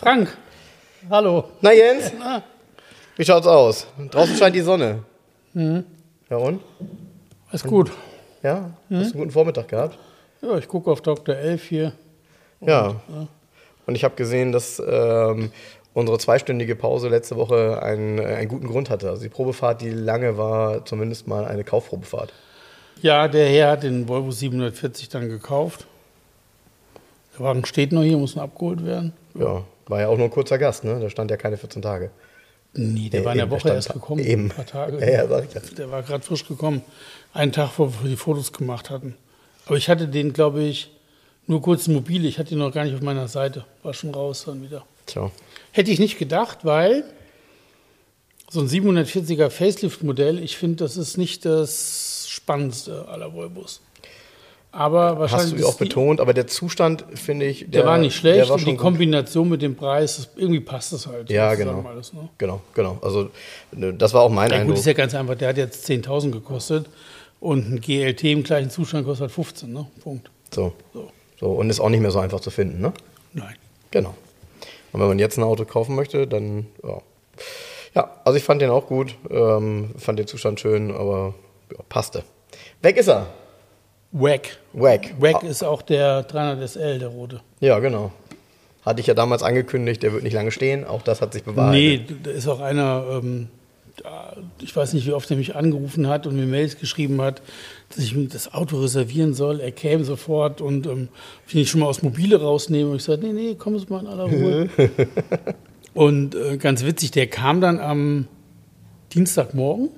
Frank, hallo. Na Jens, wie schaut's aus? Draußen scheint die Sonne. Ja und? Ist gut. Ja? Hast du einen guten Vormittag gehabt? Ja, ich gucke auf Dr. Elf hier. Ja. Und ich habe gesehen, dass ähm, unsere zweistündige Pause letzte Woche einen, äh, einen guten Grund hatte. Also die Probefahrt, die lange war, zumindest mal eine Kaufprobefahrt. Ja, der Herr hat den Volvo 740 dann gekauft. Der Wagen steht noch hier, muss noch abgeholt werden. Ja. War ja auch nur ein kurzer Gast, ne? Da stand ja keine 14 Tage. Nee, der Nee, war in der Woche der erst gekommen. eben. Ein paar Tage. Ja, ja, sag ich ja. Der war gerade frisch gekommen. Einen Tag, wo wir die Fotos gemacht hatten. Aber ich hatte den, glaube ich, nur kurz mobil. Ich hatte ihn noch gar nicht auf meiner Seite. War schon raus dann wieder. Tja. Hätte ich nicht gedacht, weil so ein 740er Facelift-Modell, ich finde, das ist nicht das spannendste aller Volvos. Aber wahrscheinlich. Hast du ja auch betont, aber der Zustand, finde ich, Der, war nicht schlecht Der war und die schon gut. Kombination mit dem Preis, das, irgendwie passt das halt. Ja, genau. Alles, ne? Genau, genau. Also ne, das war auch mein Ja, gut, Eindruck. ist ja ganz einfach. Der hat jetzt 10.000 gekostet und ein GLT im gleichen Zustand kostet halt 15, ne? Punkt. So. So. so. Und ist auch nicht mehr so einfach zu finden, ne? Nein. Genau. Und wenn man jetzt ein Auto kaufen möchte, dann ja. Ja, also ich fand den auch gut, ähm, fand den Zustand schön, aber ja, passte. Weg ist er. Wack. Wack. Wack Ah, ist auch der 300 SL, der rote. Ja, genau. Hatte ich ja damals angekündigt, der wird nicht lange stehen. Auch das hat sich Nee, bewahrheitet. da ist auch einer, ähm, ich weiß nicht, wie oft er mich angerufen hat und mir Mails geschrieben hat, dass ich mir das Auto reservieren soll. Er käme sofort und ähm, ich ihn schon mal aus Mobile rausnehme. Und ich sagte, nee, nee, komm es mal in aller Ruhe. und äh, ganz witzig, der kam dann am Dienstagmorgen.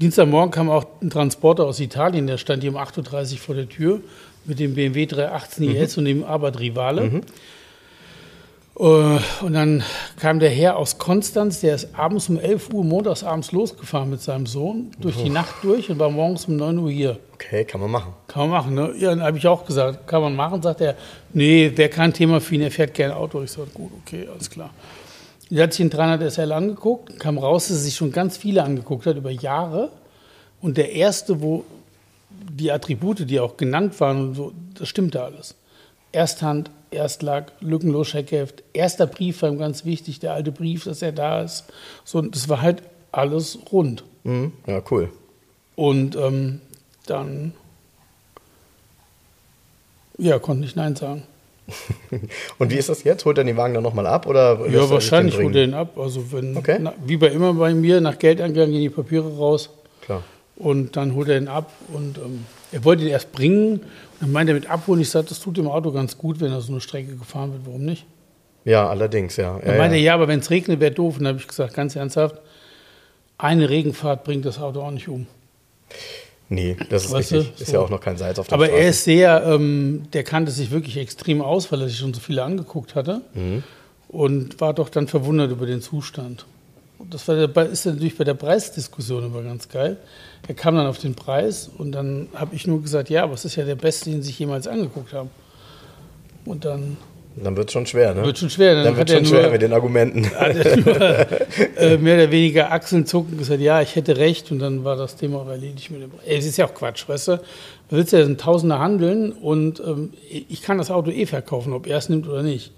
Dienstagmorgen kam auch ein Transporter aus Italien, der stand hier um 8.30 Uhr vor der Tür mit dem BMW 318 IS und dem Abarth Rivale. Äh, Und dann kam der Herr aus Konstanz, der ist abends um 11 Uhr montags abends losgefahren mit seinem Sohn, durch die Nacht durch und war morgens um 9 Uhr hier. Okay, kann man machen. Kann man machen, ne? Ja, dann habe ich auch gesagt, kann man machen, sagt er, nee, wäre kein Thema für ihn, er fährt gerne Auto. Ich sage, gut, okay, alles klar. Er hat sich den 300 SL angeguckt, kam raus, dass er sich schon ganz viele angeguckt hat, über Jahre. Und der erste, wo die Attribute, die auch genannt waren, und so, das stimmte alles. Ersthand, Erstlack, lückenlos Scheckheft, erster Brief war ihm ganz wichtig, der alte Brief, dass er da ist. So, das war halt alles rund. Mhm. Ja, cool. Und ähm, dann, ja, konnte ich Nein sagen. Und wie ist das jetzt? Holt er den Wagen dann nochmal ab? Oder er Ja, wahrscheinlich den holt er ihn ab. Also wenn, Okay. na, wie bei immer bei mir, nach Geldeingang gehen die Papiere raus Klar. und dann holt er ihn ab. Und ähm, er wollte ihn erst bringen. Und dann meinte er mit abholen. Ich sagte, das tut dem Auto ganz gut, wenn er so eine Strecke gefahren wird. Warum nicht? Ja, allerdings, ja. Dann ja, meinte er, ja. ja, aber wenn es regnet, wäre doof. Und dann habe ich gesagt, ganz ernsthaft, eine Regenfahrt bringt das Auto auch nicht um. Nee, das ist Weißt du, richtig. Ist ja auch noch kein Salz auf der Aber Straße. er ist sehr, ähm, der kannte sich wirklich extrem aus, weil er sich schon so viele angeguckt hatte Mhm. und war doch dann verwundert über den Zustand. Und das war der, ist natürlich bei der Preisdiskussion immer ganz geil. Er kam dann auf den Preis und dann habe ich nur gesagt, ja, aber es ist ja der beste, den Sie sich jemals angeguckt haben. Und dann Dann wird es schon schwer, ne? wird schon schwer. Dann, Dann hat wird schon nur, schwer mit den Argumenten. nur äh, mehr oder weniger Achseln zucken und gesagt, ja, ich hätte recht und dann war das Thema auch erledigt mit dem. Ey, Es ist ja auch Quatsch, weißt du? Du willst ja Tausender handeln und ähm, ich kann das Auto eh verkaufen, ob er es nimmt oder nicht.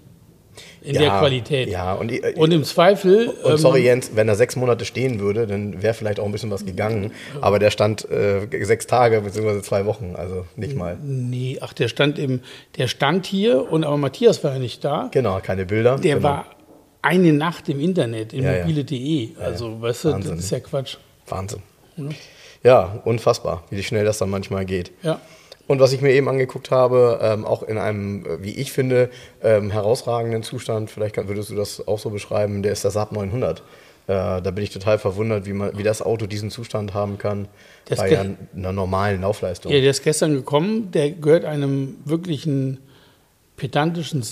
In der Qualität. Ja, und, ich- Und im Zweifel. und ähm, sorry Jens, wenn er sechs Monate stehen würde, dann wäre vielleicht auch ein bisschen was gegangen. Aber der stand äh, sechs Tage bzw. zwei Wochen, also nicht mal. Nee, ach, der stand im, der stand hier und aber Matthias war ja nicht da. Genau, keine Bilder. Der genau. war eine Nacht im Internet, in Ja, ja. mobile.de. Also, weißt du, Wahnsinn. das ist ja Quatsch. Wahnsinn. Ja, unfassbar, wie schnell das dann manchmal geht. Ja. Und was ich mir eben angeguckt habe, ähm, auch in einem, äh, wie ich finde, ähm, herausragenden Zustand, vielleicht kann, würdest du das auch so beschreiben, der ist der Saab 900. Äh, da bin ich total verwundert, wie, man, wie das Auto diesen Zustand haben kann Das bei einer, einer normalen Laufleistung. Ja, der ist gestern gekommen. Der gehört einem wirklichen pedantischen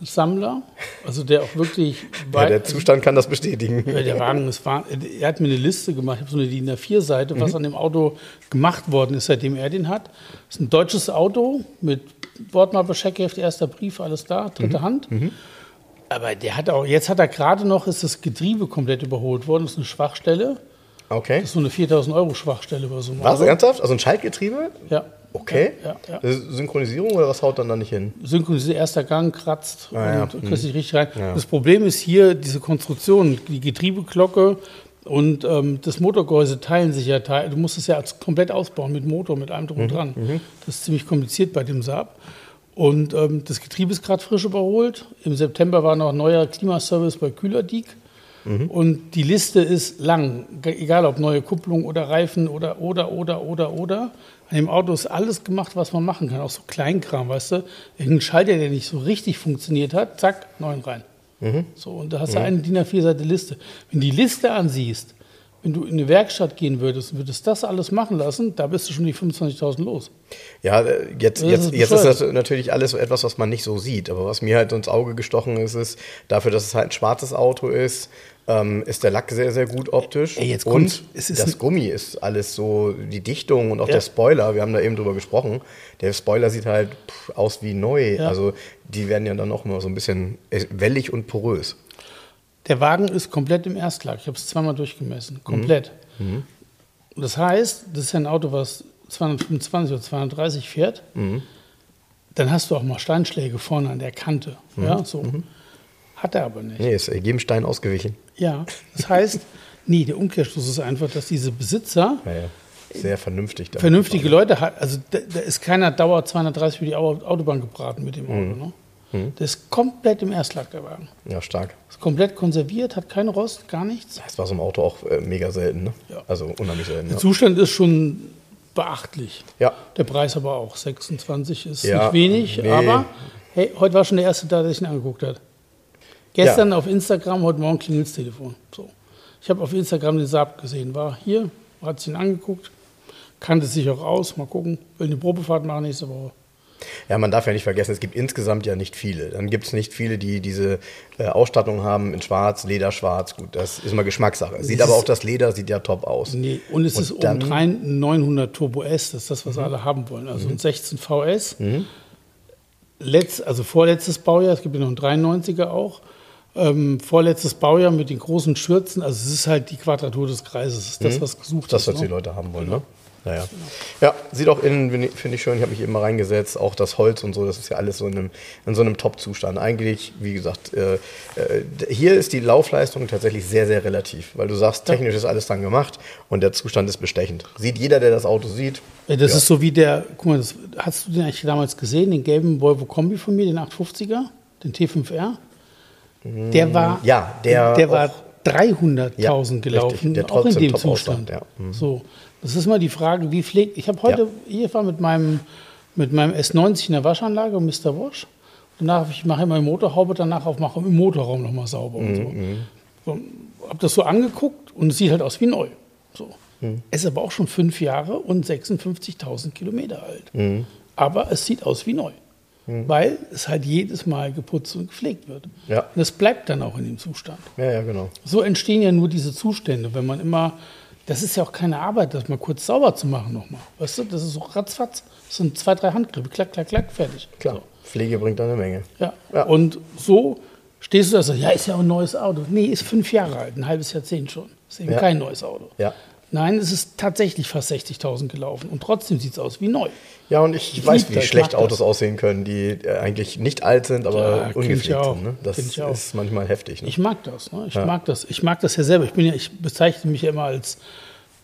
Saab-Sammler, also der auch wirklich Ja, der Zustand kann das bestätigen. Der Wagen ist. Er hat mir eine Liste gemacht. Ich habe so eine DIN A4-Seite, was Mhm. an dem Auto gemacht worden ist, seitdem er den hat. Das ist ein deutsches Auto mit Wortmappe, Scheckheft, erster Brief, alles da, Mhm. dritte Hand. Aber der hat auch, jetzt hat er gerade noch, ist das Getriebe komplett überholt worden. Das ist eine Schwachstelle. Okay. Das ist so eine 4000 Euro Schwachstelle bei so einem Was, Auto. ernsthaft? Also ein Schaltgetriebe? Ja. Okay. Ja, ja, ja. Synchronisierung oder was haut dann da nicht hin? synchronisiert, erster Gang kratzt Ah, und kriegst dich richtig rein. Das Problem ist hier diese Konstruktion, die Getriebeglocke und ähm, das Motorgehäuse teilen sich ja. Teil, du musst es ja als- komplett ausbauen mit Motor, mit allem drum Mhm, und dran. Das ist ziemlich kompliziert bei dem Saab. Und ähm, das Getriebe ist gerade frisch überholt. Im September war noch ein neuer Klimaservice bei Kühlerdiek. Mhm. Und die Liste ist lang, egal ob neue Kupplung oder Reifen oder, oder, oder, oder, oder. An dem Auto ist alles gemacht, was man machen kann, auch so Kleinkram, weißt du. Irgendein Schalter, der nicht so richtig funktioniert hat, zack, neuen rein. So, und da hast du eine DIN A4-Seite Liste. Wenn die Liste ansiehst, wenn du in eine Werkstatt gehen würdest und würdest das alles machen lassen, da bist du schon die 25.000 los. Ja, äh, jetzt, Das jetzt, ist jetzt ist das natürlich alles so etwas, was man nicht so sieht. Aber was mir halt ins Auge gestochen ist, ist, dafür, dass es halt ein schwarzes Auto ist, ähm, ist der Lack sehr, sehr gut optisch. Ey, und das Gummi ist alles so, die Dichtung und auch Ja. der Spoiler, wir haben da eben drüber gesprochen, der Spoiler sieht halt pff, aus wie neu. Ja. Also die werden ja dann auch immer so ein bisschen äh, wellig und porös. Der Wagen ist komplett im Erstlack. Ich habe es zweimal durchgemessen. Komplett. Und Das heißt, das ist ja ein Auto, was 225 oder 230 fährt. Dann hast du auch mal Steinschläge vorne an der Kante. Ja, so. Hat er aber nicht. Nee, ist jedem Stein ausgewichen. Ja, das heißt, nee, der Umkehrschluss ist einfach, dass diese Besitzer Ja, ja. Sehr vernünftig. vernünftige Leute hat. Also da, da ist keiner Dauer 230 über die Au- Autobahn gebraten mit dem Auto. Ne? Der ist komplett im Erstlack, der Wagen. Ja, stark. Ist komplett konserviert, hat keinen Rost, gar nichts. Das war so im Auto auch äh, mega selten, ne? Ja. Also unheimlich selten. Der. Zustand ist schon beachtlich. ja. Der Preis aber auch. 26 ist Ja, nicht wenig, nee. aber hey, heute war schon der erste da, der sich ihn angeguckt hat. Gestern auf Instagram, heute Morgen klingelt das Telefon. So. Ich habe auf Instagram den Saab gesehen, war hier, hat sich ihn angeguckt, kannte sich auch aus, mal gucken, will eine Probefahrt machen nächste Woche. Ja, man darf ja nicht vergessen, es gibt insgesamt ja nicht viele. Dann gibt es nicht viele, die diese äh, Ausstattung haben in Schwarz, Lederschwarz. Gut, das ist immer Geschmackssache. Sieht aber auch das Leder sieht ja top aus. Nee, und es Und ist dann- obendrein ein 900 Turbo S, das ist das, was alle haben wollen. Also ein 16 VS, Letz, also vorletztes Baujahr, es gibt ja noch einen 93er auch, ähm, vorletztes Baujahr mit den großen Schürzen, also es ist halt die Quadratur des Kreises, das ist das, was gesucht Das, ist. was die ne? Leute haben wollen, ne? Naja. Ja, sieht auch innen, finde ich- schön, ich habe mich eben mal reingesetzt, auch das Holz und so, das ist ja alles so in einem, in so einem Top-Zustand. Eigentlich, wie gesagt, äh, äh, hier ist die Laufleistung tatsächlich sehr, sehr relativ, weil du sagst, technisch ist alles dann gemacht und der Zustand ist bestechend. Sieht jeder, der das Auto sieht. Das ja. ist so wie der, guck mal, das, hast du den eigentlich damals gesehen, den gelben Volvo Kombi von mir, den 850er, den T5R? Der war, Ja, der der war auch- 300.000 Ja, gelaufen, richtig, der auch in dem Zustand. ja. Mhm. So, das ist mal die Frage, wie pflegt. Ich habe heute, Ja. hier war mit meinem, mit meinem S90 in der Waschanlage, Mr. Wash. Danach, ich mache immer die Motorhaube, danach auch mache im Motorraum nochmal sauber und Mhm, so. so. Habe das so angeguckt und es sieht halt aus wie neu. So. Mhm. Es ist aber auch schon fünf Jahre und 56.000 Kilometer alt. Mhm. Aber es sieht aus wie neu. Weil es halt jedes Mal geputzt und gepflegt wird. Ja. Und es bleibt dann auch in dem Zustand. Ja, ja, genau. So entstehen ja nur diese Zustände, wenn man immer, das ist ja auch keine Arbeit, das mal kurz sauber zu machen nochmal. Weißt du, das ist so ratzfatz, das sind zwei, drei Handgriffe, klack, klack, klack, fertig. Klar. So. Pflege bringt eine Menge. Ja. Ja. Und so stehst du da so, ja, ist ja ein neues Auto. Nee, ist fünf Jahre alt, ein halbes Jahrzehnt schon. Ist eben Ja. kein neues Auto. Ja. Nein, es ist tatsächlich fast 60.000 gelaufen und trotzdem sieht es aus wie neu. Ja, und ich, Ich weiß, wie das, schlecht Autos das. aussehen können, die äh, eigentlich nicht alt sind, aber Ja, ungepflegt auch. sind. Ne? Das ist manchmal heftig. Ne? Ich mag das. Ne? Ich Ja. mag das. Ich mag das ja selber. Ich bin ja, ich bezeichne mich ja immer als,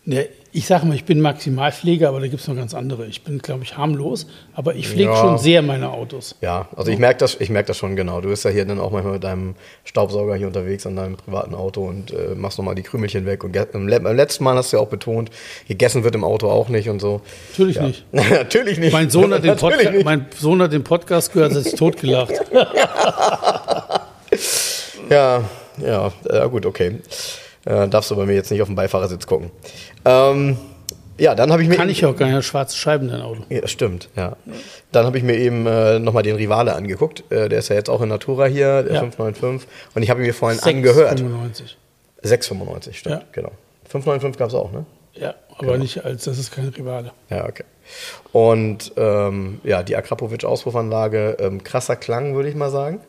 ne, ich sage mal, ich bin Maximalpfleger, aber da gibt es noch ganz andere. Ich bin, glaube ich, harmlos, aber ich pflege Ja. schon sehr meine Autos. Ja, also ich merke das, ich merk das schon genau. Du bist ja hier dann auch manchmal mit deinem Staubsauger hier unterwegs an deinem privaten Auto und äh, machst nochmal die Krümelchen weg. Und beim le- beim letzten Mal hast du ja auch betont, gegessen wird im Auto auch nicht und so. Natürlich ja. nicht. Natürlich nicht. Mein Sohn, hat den Natürlich Podca nicht. mein Sohn hat den Podcast gehört, hat sich totgelacht. Ja, ja, äh, gut, okay. Äh, darfst du bei mir jetzt nicht auf den Beifahrersitz gucken. Ähm, ja, dann habe ich mir. Kann ich auch gar nicht. Schwarze Scheiben, dein Auto. Ja, stimmt, ja. Dann habe ich mir eben äh, nochmal den Rivale angeguckt. Äh, der ist ja jetzt auch in Natura hier, der Ja. 595. Und ich habe ihn mir vorhin angehört. 95. 695, stimmt, Ja. genau. 595 gab es auch, ne? Ja, aber nicht als, das ist kein Rivale. Ja, okay. Und ähm, ja, die Akrapovic-Auspuffanlage, ähm, krasser Klang, würde ich mal sagen.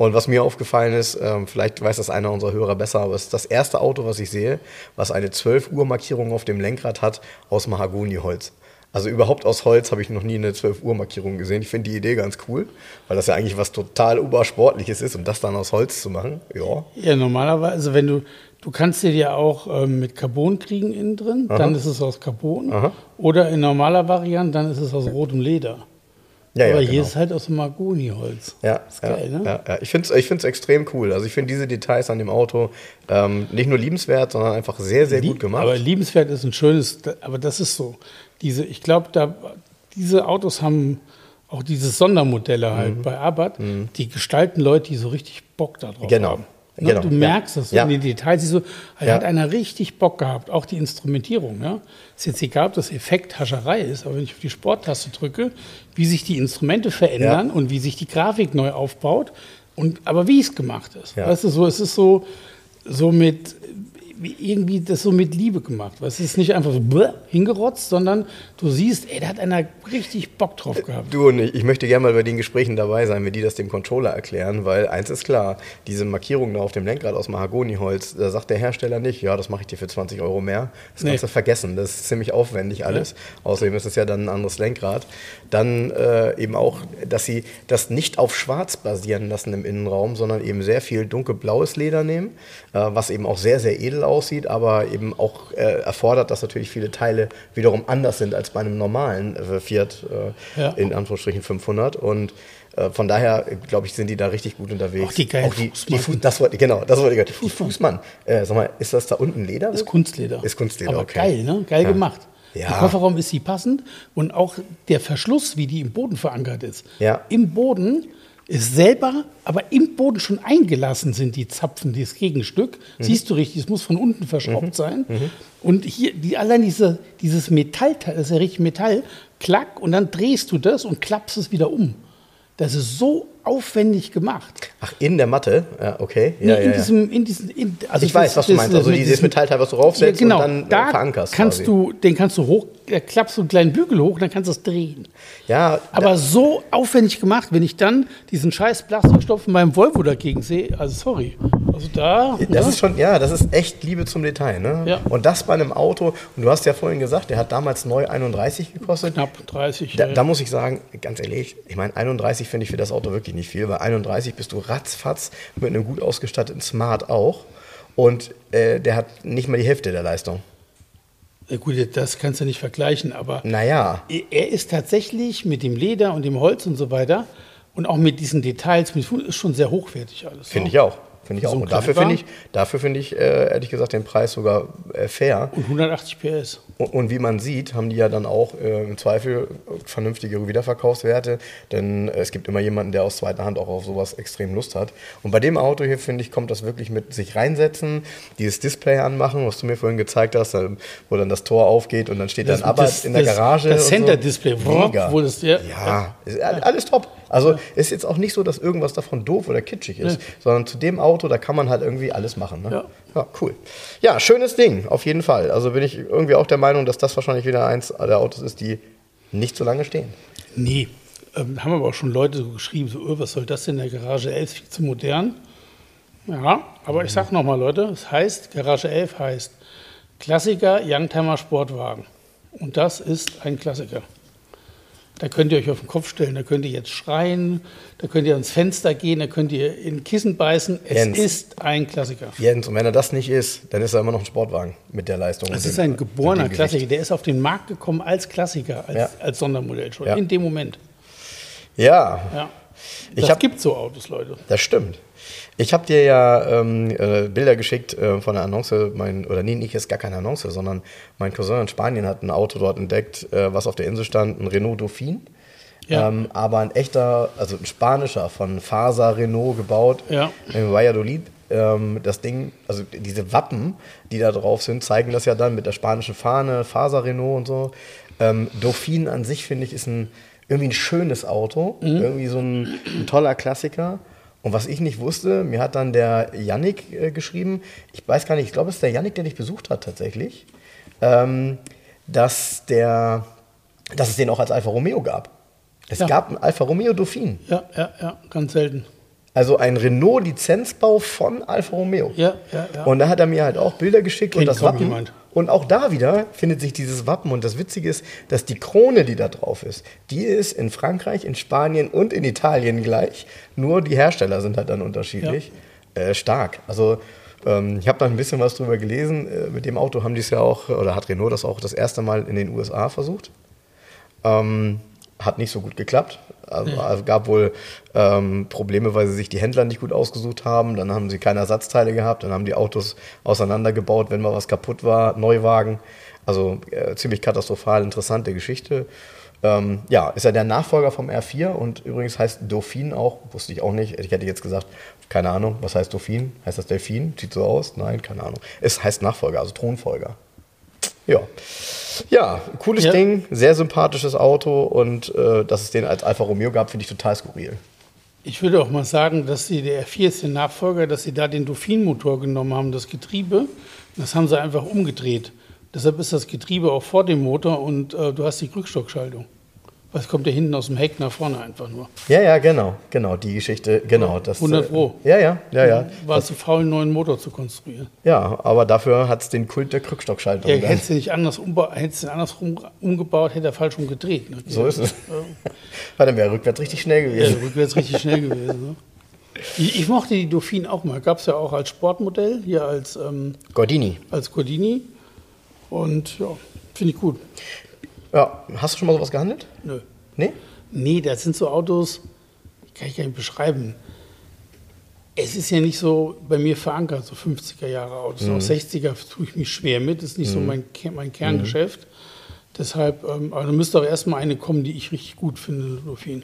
Und was mir aufgefallen ist, ähm, vielleicht weiß das einer unserer Hörer besser, aber es ist das erste Auto, was ich sehe, was eine 12 Uhr Markierung auf dem Lenkrad hat aus Mahagoniholz. Also überhaupt aus Holz habe ich noch nie eine 12 Uhr Markierung gesehen. Ich finde die Idee ganz cool, weil das ja eigentlich was total obersportliches ist und das dann aus Holz zu machen, ja. Ja, normalerweise, wenn du, du kannst dir ja auch ähm, mit Carbon kriegen innen drin, dann ist es aus Carbon. Aha. Oder in normaler Variante, dann ist es aus rotem Leder. Ja, ja, Aber genau. hier ist halt aus Mahagoniholz. Ja, ist ja, geil, ne? ja, ja. Ich finde es ich find's extrem cool. Also ich finde diese Details an dem Auto ähm, nicht nur liebenswert, sondern einfach sehr, sehr gut gemacht. Aber liebenswert ist ein schönes, aber das ist so. Diese, ich glaube, da, diese Autos haben auch diese Sondermodelle halt Mhm. bei Abarth, die gestalten Leute, die so richtig Bock darauf Genau. haben. Ne? Genau. Du Ja. merkst es Ja. in den Details, so, Ja. hat einer richtig Bock gehabt, auch die Instrumentierung. Ja? Ist jetzt egal, ob das Effekt Hascherei ist, aber wenn ich auf die Sporttaste drücke, wie sich die Instrumente verändern Ja. und wie sich die Grafik neu aufbaut, und, aber wie es gemacht ist. Ja. Weißt du, so, es ist so, so mit, irgendwie das so mit Liebe gemacht. Es ist nicht einfach so hingerotzt, sondern du siehst, ey, da hat einer richtig Bock drauf gehabt. Du und ich, ich möchte gerne mal bei den Gesprächen dabei sein, wenn die das dem Controller erklären, weil eins ist klar, diese Markierung da auf dem Lenkrad aus Mahagoniholz, da sagt der Hersteller nicht, ja, das mache ich dir für 20 Euro mehr. Das Nee. kannst du vergessen, das ist ziemlich aufwendig alles. Außerdem ist es ja dann ein anderes Lenkrad. Dann äh, eben auch, dass sie das nicht auf schwarz basieren lassen im Innenraum, sondern eben sehr viel dunkelblaues Leder nehmen, äh, was eben auch sehr, sehr edel aussieht, aber eben auch äh, erfordert, dass natürlich viele Teile wiederum anders sind als bei einem normalen äh, Fiat äh, Ja. in Anführungsstrichen 500 und äh, von daher, glaube ich, sind die da richtig gut unterwegs. Auch die geilen die, Fußmatten. die Fu das wollte, genau, das wollte ich gerade. Die Fußmann. Äh, sag mal, ist das da unten Leder? Ist Kunstleder. Ist Kunstleder, Aber okay. geil, ne? Geil Ja. gemacht. Ja. Im Kofferraum ist sie passend und auch der Verschluss, wie die im Boden verankert ist. Ja. Im Boden ist selber, aber im Boden schon eingelassen sind die Zapfen, dieses Gegenstück. Mhm. Siehst du richtig, es muss von unten verschraubt sein. Und hier, die, allein diese, dieses Metallteil, das ist ja richtig Metall, klack und dann drehst du das und klappst es wieder um. Das ist so aufwendig gemacht. Ach, in der Matte? Ja, okay. Nee, Ja, in ja, diesem, in diesen, in, also Ich weiß, was du meinst. Also dieses diesem- Metallteil, was du raufsetzt ja, genau. und dann, äh, da verankerst Kannst quasi. du, den kannst du hoch, da klappst du einen kleinen Bügel hoch, dann kannst du es drehen. Ja, Aber so aufwendig gemacht, wenn ich dann diesen scheiß Plastikstoff in meinem Volvo dagegen sehe, also sorry. Also da. Das ne? ist schon, ja, das ist echt Liebe zum Detail, ne? Ja. Und das bei einem Auto, und du hast ja vorhin gesagt, der hat damals neu 31 gekostet. knapp 30. Da, da muss ich sagen, ganz ehrlich, ich meine, 31 finde ich für das Auto wirklich nicht viel, weil 31 bist du ratzfatz mit einem gut ausgestatteten Smart auch. Und äh, der hat nicht mal die Hälfte der Leistung. Ja, gut, das kannst du nicht vergleichen, aber Naja, er ist tatsächlich mit dem Leder und dem Holz und so weiter und auch mit diesen Details, mit, ist schon sehr hochwertig alles. finde ich auch. Finde ich. So und dafür finde ich, dafür finde ich, äh, ehrlich gesagt, den Preis sogar äh, fair. Und 180 PS. Und, und wie man sieht, haben die ja dann auch äh, im Zweifel vernünftige Wiederverkaufswerte, denn äh, es gibt immer jemanden, der aus zweiter Hand auch auf sowas extrem Lust hat. Und bei dem Auto hier, finde ich, kommt das wirklich mit sich reinsetzen, dieses Display anmachen, was du mir vorhin gezeigt hast, wo dann das Tor aufgeht und dann steht dann Abarth das- in der das- Garage. das Center-Display, so. Wo das- ja. ja, all- alles top. Also ist jetzt auch nicht so, dass irgendwas davon doof oder kitschig ist, sondern zu dem Auto, da kann man halt irgendwie alles machen. Ne? Ja. ja, cool. Ja, schönes Ding, auf jeden Fall. Also bin ich irgendwie auch der Meinung, dass das wahrscheinlich wieder eins der Autos ist, die nicht so lange stehen. Nee, ähm, haben aber auch schon Leute so geschrieben, so, öh, was soll das denn in der Garage 11, viel zu modern. Ja, aber ich sag nochmal, Leute, es heißt, Garage 11 heißt Klassiker Youngtimer Sportwagen. Und das ist ein Klassiker. Da könnt ihr euch auf den Kopf stellen, da könnt ihr jetzt schreien, da könnt ihr ans Fenster gehen, da könnt ihr in Kissen beißen. Es Jens. ist ein Klassiker. Jens, und wenn er das nicht ist, dann ist er immer noch ein Sportwagen mit der Leistung. Es ist ein geborener Klassiker. Der ist auf den Markt gekommen als Klassiker, als, Ja. als Sondermodell schon, Ja. in dem Moment. Ja, Ja. Ich Das hab- gibt so Autos, Leute. Das stimmt. Ich habe dir ja ähm, äh, Bilder geschickt äh, von der Annonce, mein, oder nee, nicht ist gar keine Annonce, sondern mein Cousin in Spanien hat ein Auto dort entdeckt, äh, was auf der Insel stand, ein Renault Dauphine. Ja. Ähm, aber ein echter, also ein spanischer, von Fasa Renault gebaut, Ja. in Valladolid. ähm, das Ding, also diese Wappen, die da drauf sind, zeigen das ja dann mit der spanischen Fahne, Faser Renault und so. Ähm, Dauphine an sich, finde ich, ist ein, irgendwie ein schönes Auto, irgendwie so ein, ein toller Klassiker. Und was ich nicht wusste, mir hat dann der Yannick äh, geschrieben, ich weiß gar nicht, ich glaube, es ist der Yannick, der dich besucht hat tatsächlich, ähm, dass, der, dass es den auch als Alfa Romeo gab. Es Ja. gab einen Alfa Romeo Dauphine. Ja, ja, ja, ganz selten. Also ein Renault-Lizenzbau von Alfa Romeo. Ja, ja, ja. Und da hat er mir halt auch Bilder geschickt und Kennt das kaum Wappen. jemand. Und auch da wieder findet sich dieses Wappen. Und das Witzige ist, dass die Krone, die da drauf ist, die ist in Frankreich, in Spanien und in Italien gleich. Nur die Hersteller sind halt dann unterschiedlich. Äh, stark. Also ähm, ich habe da ein bisschen was drüber gelesen. Äh, mit dem Auto haben die es ja auch, oder hat Renault das auch das erste Mal in den USA versucht. Ähm, hat nicht so gut geklappt. Also, Es gab wohl ähm, Probleme, weil sie sich die Händler nicht gut ausgesucht haben. Dann haben sie keine Ersatzteile gehabt. Dann haben die Autos auseinandergebaut, wenn mal was kaputt war. Neuwagen. Also äh, ziemlich katastrophal interessante Geschichte. Ähm, ja, ist ja der Nachfolger vom R4 und übrigens heißt Dauphine auch, wusste ich auch nicht. Ich hätte jetzt gesagt, keine Ahnung, was heißt Dauphine? Heißt das Delfin? Sieht so aus? Nein, keine Ahnung. Es heißt Nachfolger, also Thronfolger. Ja. Ja, cooles Ja. Ding, sehr sympathisches Auto und äh, dass es den als Alfa Romeo gab, finde ich total skurril. Ich würde auch mal sagen, dass sie, der R4 ist der Nachfolger, dass sie da den Dauphine-Motor genommen haben, das Getriebe. Das haben sie einfach umgedreht. Deshalb ist das Getriebe auch vor dem Motor und äh, du hast die Rückstockschaltung. Was kommt ja hinten aus dem Heck nach vorne einfach nur. Ja, ja, genau, genau, die Geschichte, genau. Das, 100 Pro. Äh, ja, ja, ja, ja. War Das, zu faul, einen neuen Motor zu konstruieren. ja, aber dafür hat es den Kult der Krückstockschaltung. Ja, hättest du nicht anders hättest du andersrum umgebaut, hätte er falsch umgedreht. Ne? So ist es. Weil dann wäre rückwärts richtig schnell Ja, gewesen. rückwärts richtig schnell gewesen. Ne? Ich, ich mochte die Dauphine auch mal. Gab es ja auch als Sportmodell, hier als, ähm, Gordini. als Gordini. Und ja, finde ich gut. Ja, hast du schon mal sowas gehandelt? Nö. Nee? Nee, das sind so Autos, die kann ich gar nicht beschreiben. Es ist ja nicht so bei mir verankert, so 50er Jahre Autos. Auch 60er tue ich mich schwer mit, das ist nicht so mein, mein Kerngeschäft. Deshalb, ähm, aber da müsste auch erstmal eine kommen, die ich richtig gut finde, eine Dauphine.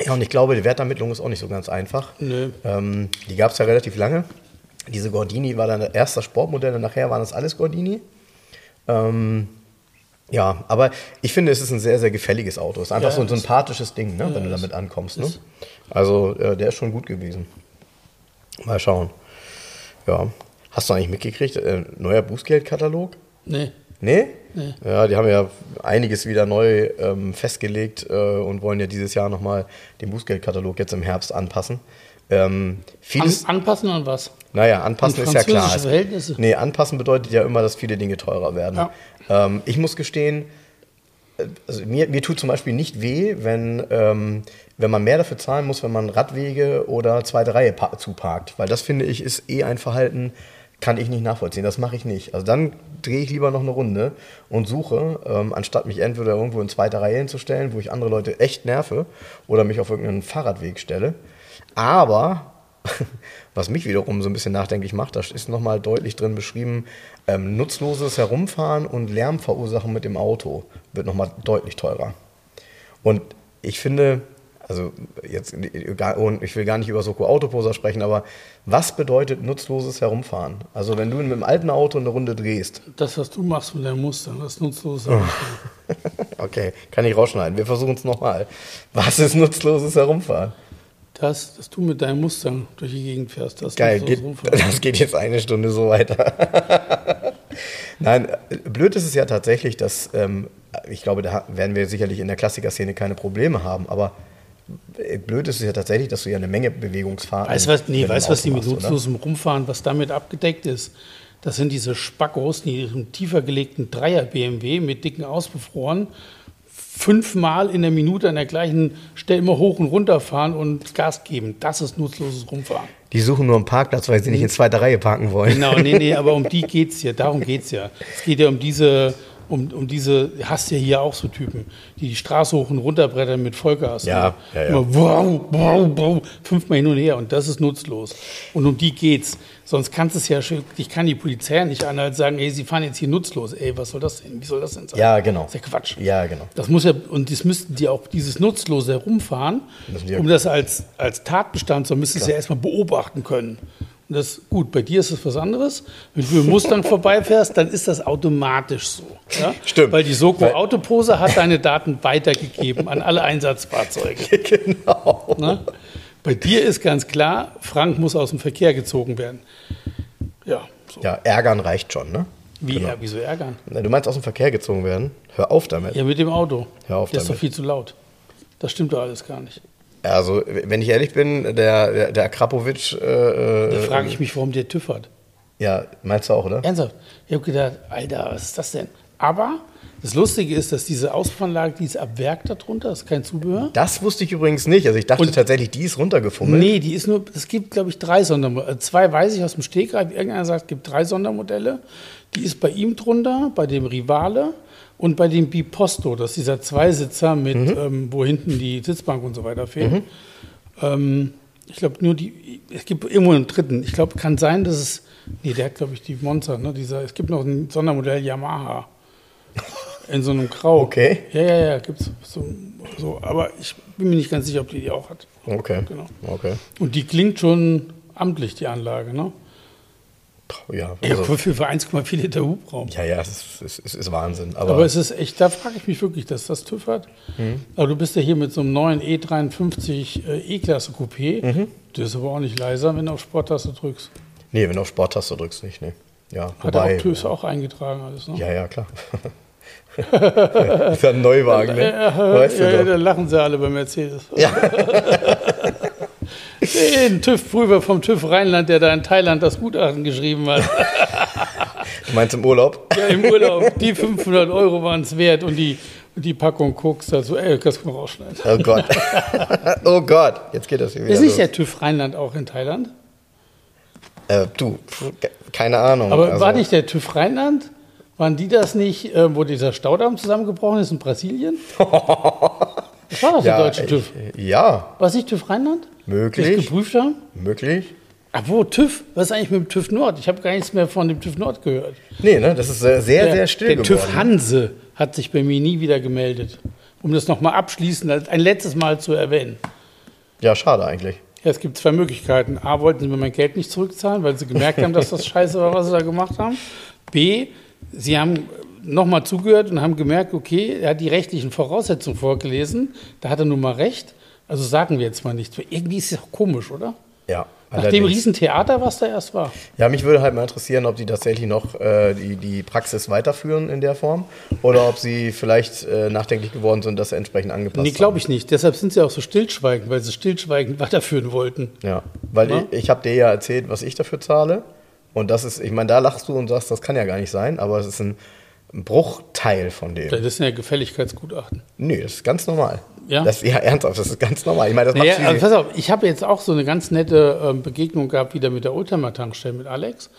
Ja, und ich glaube, die Wertermittlung ist auch nicht so ganz einfach. Nö. Ähm, die gab es ja relativ lange. Diese Gordini war dann der erste Sportmodell und nachher waren das alles Gordini. Ähm, ja, aber ich finde, es ist ein sehr, sehr gefälliges Auto. Es ist einfach Ja, so ein sympathisches Ding, ne, wenn du damit ankommst. Ne? Also, äh, der ist schon gut gewesen. Mal schauen. Ja. Hast du eigentlich mitgekriegt, äh, neuer Bußgeldkatalog? Nee. Nee? Nee. Ja, die haben ja einiges wieder neu ähm, festgelegt äh, und wollen ja dieses Jahr nochmal den Bußgeldkatalog jetzt im Herbst anpassen. Ähm, An, vieles, anpassen an was? naja, anpassen an ist ja klar. französische Verhältnisse? Nee, anpassen bedeutet ja immer, dass viele Dinge teurer werden. Ja. Ähm, ich muss gestehen, äh, also mir, mir tut zum Beispiel nicht weh, wenn, ähm, wenn man mehr dafür zahlen muss, wenn man Radwege oder zweite Reihe pa- zuparkt. Weil das finde ich ist eh ein Verhalten, kann ich nicht nachvollziehen. Das mache ich nicht. Also dann drehe ich lieber noch eine Runde und suche, ähm, anstatt mich entweder irgendwo in zweite Reihe hinzustellen, wo ich andere Leute echt nerve, oder mich auf irgendeinen Fahrradweg stelle. Aber was mich wiederum so ein bisschen nachdenklich macht, da ist nochmal deutlich drin beschrieben, ähm, nutzloses Herumfahren und Lärmverursachen mit dem Auto wird nochmal deutlich teurer. Und ich finde, also jetzt, und ich will gar nicht über Soko Autoposer sprechen, aber was bedeutet nutzloses Herumfahren? Also wenn du mit dem alten Auto eine Runde drehst, Das, was du machst mit deinem Muster, das ist nutzlos. okay, kann ich rausschneiden, wir versuchen es nochmal. Was ist nutzloses Herumfahren? Das, dass du mit deinem Muster durch die Gegend fährst, das Geil, geht, das geht jetzt eine Stunde so weiter. Nein, blöd ist es ja tatsächlich, dass, ähm, ich glaube, da werden wir sicherlich in der Klassiker-Szene keine Probleme haben, aber äh, blöd ist es ja tatsächlich, dass du ja eine Menge Bewegungsfahrten Weißt du was, nee, weißt, du, was die mit nutzlosem Rumfahren, was damit abgedeckt ist? Das sind diese Spackos, die im tiefer gelegten Dreier-BMW mit dicken Auspuffrohren fünfmal in der Minute an der gleichen Stelle immer hoch und runter fahren und Gas geben. Das ist nutzloses Rumfahren. Die suchen nur einen Parkplatz, weil sie nicht in zweiter Reihe parken wollen. Genau, nee, nee, aber um die geht's ja, darum geht's ja. Es geht ja um diese, um, um diese, hast ja hier auch so Typen, die die Straße hoch und runter brettern mit Vollgas. Ja, ja, ja. Immer wow, wow, wow, fünfmal hin und her und das ist nutzlos. Und um die geht's. Sonst kannst du es ja, ich kann die Polizei nicht anhalten und sagen, ey, sie fahren jetzt hier nutzlos. Ey, was soll das denn? Wie soll das denn sein? Ja, genau. Das ist ja Quatsch. Ja, genau. Das muss ja, und das müssten die auch, dieses nutzlose Herumfahren, ja- um das als, als Tatbestand, so müssen sie ja erstmal beobachten können. Das gut, bei dir ist es was anderes. Wenn du im Mustang vorbeifährst, dann ist das automatisch so. Ja? Stimmt. Weil die Soko Weil- Autopose hat deine Daten weitergegeben an alle Einsatzfahrzeuge. genau. Ne? Bei dir ist ganz klar, Frank muss aus dem Verkehr gezogen werden. Ja, so. Ja, ärgern reicht schon, ne? Wie, Genau. wieso ärgern? Na, Du meinst aus dem Verkehr gezogen werden? Hör auf damit. Ja, mit dem Auto. Hör auf Der ist doch damit. viel zu laut. Das stimmt doch alles gar nicht. Also, wenn ich ehrlich bin, der, der, der Akrapovic. Äh, Da äh, frage ich mich, warum der TÜV hat. Ja, meinst du auch, oder? Ernsthaft? Ich habe gedacht, Alter, was ist das denn? Aber das Lustige ist, dass diese Auspuffanlage, die ist ab Werk darunter, ist kein Zubehör. Das wusste ich übrigens nicht. Also, ich dachte Und- tatsächlich, die ist runtergefummelt. Nee, die ist nur, es gibt, glaube ich, drei Sondermodelle. Zwei weiß ich aus dem Stegreif. Irgendeiner sagt, es gibt drei Sondermodelle. Die ist bei ihm drunter, bei dem Rivale und bei dem Biposto. Das ist dieser Zweisitzer, mit, ähm, wo hinten die Sitzbank und so weiter fehlt. Ähm, ich glaube, nur die, es gibt irgendwo einen dritten. Ich glaube, kann sein, dass es, nee, der hat, glaube ich, die Monster. Ne? Dieser, es gibt noch ein Sondermodell Yamaha. In so einem Grau. Okay. Ja, ja, ja, gibt's so, so. Aber ich bin mir nicht ganz sicher, ob die die auch hat. Okay. Genau. Okay. Und die klingt schon amtlich, die Anlage, ne? Ja, Ja, also, für, für 1,4 Liter Hubraum. ja, ja, es ist, es ist, ist Wahnsinn. Aber, Aber es ist echt, da frage ich mich wirklich, dass das TÜV hat. Mhm. Aber du bist ja hier mit so einem neuen E53 äh, E-Klasse Coupé. Mhm. Der ist aber auch nicht leiser, wenn du auf Sporttaste drückst. nee, wenn du auf Sporttaste drückst, nicht. Nee. Ja, Hat wobei. auch TÜVs auch eingetragen alles, ne? Ja, ja, klar. ist ja ein Neuwagen, ne? Weißt du ja, ja, da lachen sie alle bei Mercedes. Ja. Den TÜV-Prüfer vom TÜV Rheinland, der da in Thailand das Gutachten geschrieben hat. Du meinst im Urlaub? Ja, im Urlaub, die 500 Euro waren es wert und die, die Packung Koks dazu, ey, das kann man rausschneiden. Oh Gott. oh Gott. Jetzt geht das hier wieder. Ist nicht der TÜV Rheinland auch in Thailand? Äh, du, keine Ahnung. Aber also, war nicht der TÜV Rheinland? Waren die das nicht, äh, wo dieser Staudamm zusammengebrochen ist in Brasilien? Das war doch der ja, deutsche TÜV. Ich, ja, War es nicht TÜV Rheinland? Möglich. geprüft haben? Möglich. Ah, wo TÜV? Was ist eigentlich mit dem TÜV Nord? Ich habe gar nichts mehr von dem TÜV Nord gehört. Nee, ne, das ist sehr, sehr, Der, sehr still der geworden. TÜV Hanse hat sich bei mir nie wieder gemeldet. Um das nochmal abschließend ein letztes Mal zu erwähnen. Ja, schade eigentlich. Ja, es gibt zwei Möglichkeiten. A, wollten sie mir mein Geld nicht zurückzahlen, weil sie gemerkt haben, dass das scheiße war, was sie da gemacht haben. B, sie haben nochmal zugehört und haben gemerkt, okay, er hat die rechtlichen Voraussetzungen vorgelesen. Da hat er nun mal recht. Also sagen wir jetzt mal nichts. Irgendwie ist es auch komisch, oder? Ja. Nach dem. Riesentheater, was da erst war. Ja, mich würde halt mal interessieren, ob die tatsächlich noch äh, die, die Praxis weiterführen in der Form oder ob sie vielleicht äh, nachdenklich geworden sind, dass sie entsprechend angepasst Nee, glaube ich nicht. Deshalb sind sie auch so stillschweigend, weil sie stillschweigend weiterführen wollten. Ja, weil Na? ich, ich habe dir ja erzählt, was ich dafür zahle. Und das ist, ich meine, da lachst du und sagst, das kann ja gar nicht sein, aber es ist ein, ein Bruchteil von dem. Das sind ja Gefälligkeitsgutachten. Nee, das ist ganz normal. Ja? Das, ja, ernsthaft, das ist ganz normal. Ich meine, das macht Naja, sie- also pass auf, ich habe jetzt auch so eine ganz nette ähm, Begegnung gehabt wieder mit der Oldtimer-Tankstelle mit Alex.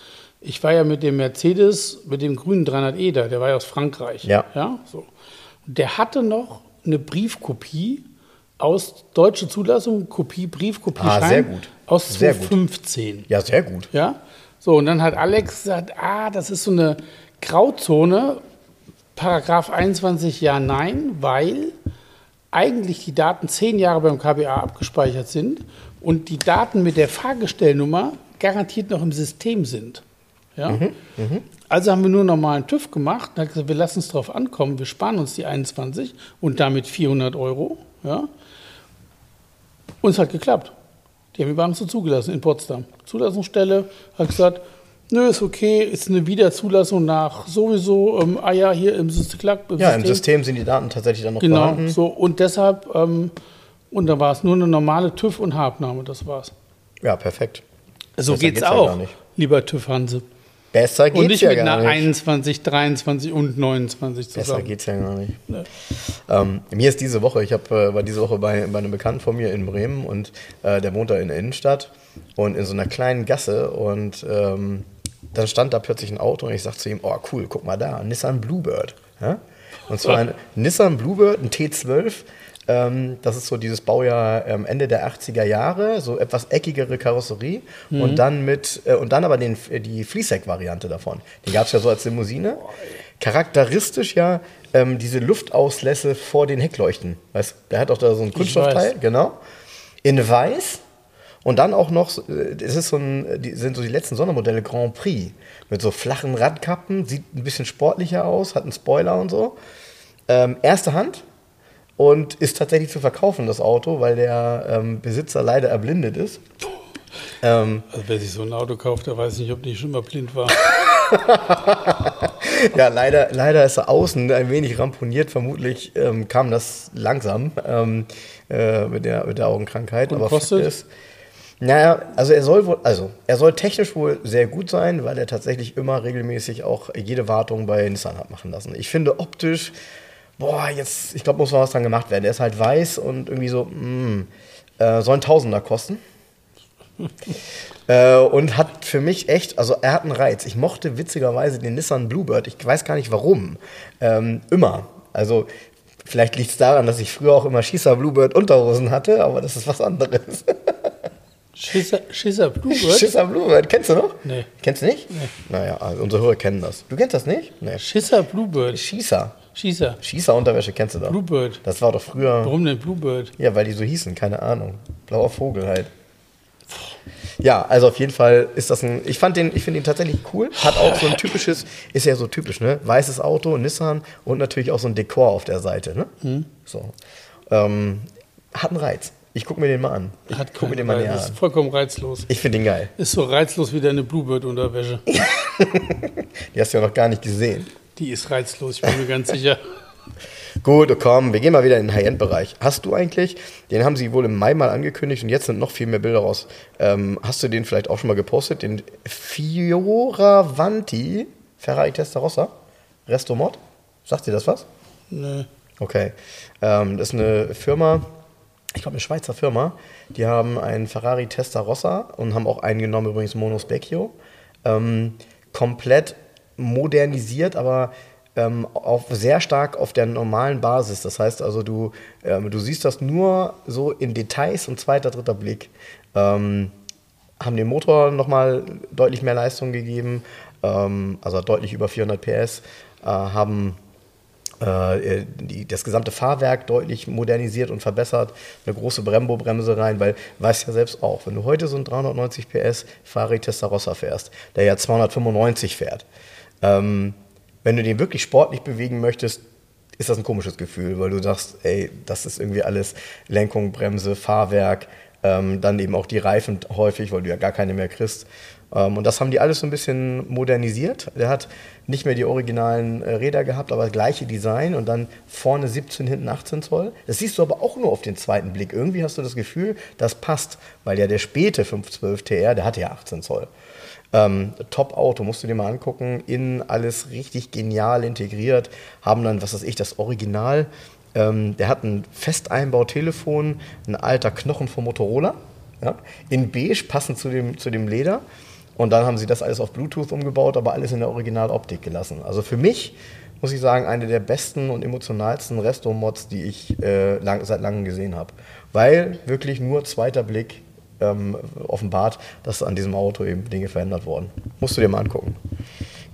Ich war ja mit dem Mercedes, mit dem grünen 300e da, der war ja aus Frankreich. Ja. ja so. Der hatte noch eine Briefkopie aus deutsche Zulassung, Kopie, Briefkopie, Ah, Schein sehr gut. aus Sehr gut. 2015. ja, sehr gut. Ja, so und dann hat Alex gesagt, ah, das ist so eine Grauzone, Paragraph 21 ja, nein, weil eigentlich die Daten zehn Jahre beim KBA abgespeichert sind und die Daten mit der Fahrgestellnummer garantiert noch im System sind. Ja? Also haben wir nur normalen TÜV gemacht und gesagt, wir lassen es drauf ankommen, wir sparen uns die 21 und damit 400 Euro. Ja? Und es hat geklappt. Die haben die Wagen so zugelassen in Potsdam. Zulassungsstelle hat gesagt, nö, ist okay, ist eine Wiederzulassung nach sowieso, ähm, ah ja, hier im System. Ja, im System sind die Daten tatsächlich dann noch Genau, vorhanden. so und deshalb, ähm, und da war es nur eine normale TÜV und Habnahme, das war's. Ja, perfekt. So Besser geht's geht's ja auch, nicht. lieber TÜV Hanse. Besser geht's Und nicht ja mit gar einer nicht. 21, 23 und 29 Besser zusammen. geht's ja gar nicht. Ähm, mir ist diese Woche, ich hab, äh, war diese Woche bei, bei einem Bekannten von mir in Bremen und äh, der wohnt da in der Innenstadt und in so einer kleinen Gasse und ähm, dann stand da plötzlich ein Auto und ich sagte zu ihm, oh cool, guck mal da, ein Nissan Bluebird. Ja? Und zwar ein Nissan Bluebird, ein T12. Ähm, das ist so dieses Baujahr ähm, Ende der 80er Jahre, so etwas eckigere Karosserie und dann mit äh, und dann aber den, die Fließheck-Variante davon. Die gab es ja so als Limousine. Charakteristisch ja ähm, diese Luftauslässe vor den Heckleuchten. Weißt, der hat auch da so ein Kunststoffteil, genau. In weiß Und dann auch noch, äh, es ist so ein, die, sind so die letzten Sondermodelle Grand Prix mit so flachen Radkappen, sieht ein bisschen sportlicher aus, hat einen Spoiler und so. Ähm, erste Hand und ist tatsächlich zu verkaufen, das Auto, weil der ähm, Besitzer leider erblindet ist. Ähm, also wer sich so ein Auto kauft, der weiß nicht, ob die schon mal blind war. ja, leider, leider ist er außen ein wenig ramponiert. Vermutlich ähm, kam das langsam ähm, äh, mit, der, mit der Augenkrankheit. Und aber kostet? Ist, naja, also er soll wohl, also er soll technisch wohl sehr gut sein, weil er tatsächlich immer regelmäßig auch jede Wartung bei Nissan hat machen lassen. Ich finde optisch, boah, jetzt, ich glaube, muss mal was dran gemacht werden. Er ist halt weiß und irgendwie so, mh, hm, äh, soll ein Tausender kosten. äh, und hat für mich echt, also er hat einen Reiz. Ich mochte witzigerweise den Nissan Bluebird. Ich weiß gar nicht warum. Ähm, immer. Also vielleicht liegt es daran, dass ich früher auch immer Schießer Bluebird Unterhosen hatte, aber das ist was anderes. Schisser, Bluebird? Schisser Bluebird, kennst du noch? Nee. Kennst du nicht? Nee. Naja, also unsere Hörer kennen das. Du kennst das nicht? Nee. Schisser Bluebird. Schießer. Schießer. Schießer Unterwäsche kennst du doch. Bluebird. Das war doch früher. Warum denn Bluebird? Ja, weil die so hießen, keine Ahnung. Blauer Vogel halt. Ja, also auf jeden Fall ist das ein. Ich fand den, ich finde ihn tatsächlich cool. Hat auch so ein typisches, ist ja so typisch, ne? Weißes Auto, Nissan und natürlich auch so ein Dekor auf der Seite, ne? Mhm. So. Ähm, hat einen Reiz. Ich gucke mir den mal an. Ich Hat guck mir den mal näher an. Ist vollkommen reizlos. Ich finde den geil. Ist so reizlos wie deine Bluebird-Unterwäsche. die hast du ja noch gar nicht gesehen. Die ist reizlos, ich bin mir ganz sicher. Gut, komm, wir gehen mal wieder in den High-End-Bereich. Hast du eigentlich, den haben sie wohl im Mai mal angekündigt und jetzt sind noch viel mehr Bilder raus. Ähm, hast du den vielleicht auch schon mal gepostet? Den Fioravanti Ferrari Testarossa Resto Mod? Sagt dir das was? Nö. Okay. Ähm, das ist eine Firma, ich glaube, eine Schweizer Firma, die haben einen Ferrari Testarossa und haben auch einen genommen, übrigens Mono Specchio. Ähm, komplett modernisiert, aber ähm, auf, sehr stark auf der normalen Basis. Das heißt also, du, ähm, du siehst das nur so in Details und zweiter, dritter Blick. Ähm, haben den Motor nochmal deutlich mehr Leistung gegeben, ähm, also deutlich über 400 PS, äh, haben äh, die, das gesamte Fahrwerk deutlich modernisiert und verbessert, eine große Brembo-Bremse rein, weil weißt ja selbst auch, wenn du heute so einen 390 PS Ferrari Testarossa fährst, der ja 295 fährt, ähm, wenn du den wirklich sportlich bewegen möchtest, ist das ein komisches Gefühl, weil du sagst, ey, das ist irgendwie alles Lenkung, Bremse, Fahrwerk, ähm, dann eben auch die Reifen häufig, weil du ja gar keine mehr kriegst. Ähm, und das haben die alles so ein bisschen modernisiert. Der hat nicht mehr die originalen äh, Räder gehabt, aber das gleiche Design und dann vorne 17, hinten 18 Zoll. Das siehst du aber auch nur auf den zweiten Blick. Irgendwie hast du das Gefühl, das passt, weil ja der späte 512 TR, der hatte ja 18 Zoll. Ähm, Top-Auto, musst du dir mal angucken. Innen alles richtig genial integriert. Haben dann, was weiß ich, das Original. Ähm, der hat ein Festeinbautelefon, ein alter Knochen vom Motorola. Ja, in beige, passend zu dem, zu dem Leder. Und dann haben sie das alles auf Bluetooth umgebaut, aber alles in der Originaloptik gelassen. Also für mich muss ich sagen, eine der besten und emotionalsten Resto-Mods, die ich äh, lang, seit langem gesehen habe. Weil wirklich nur zweiter Blick ähm, offenbart, dass an diesem Auto eben Dinge verändert wurden. Musst du dir mal angucken.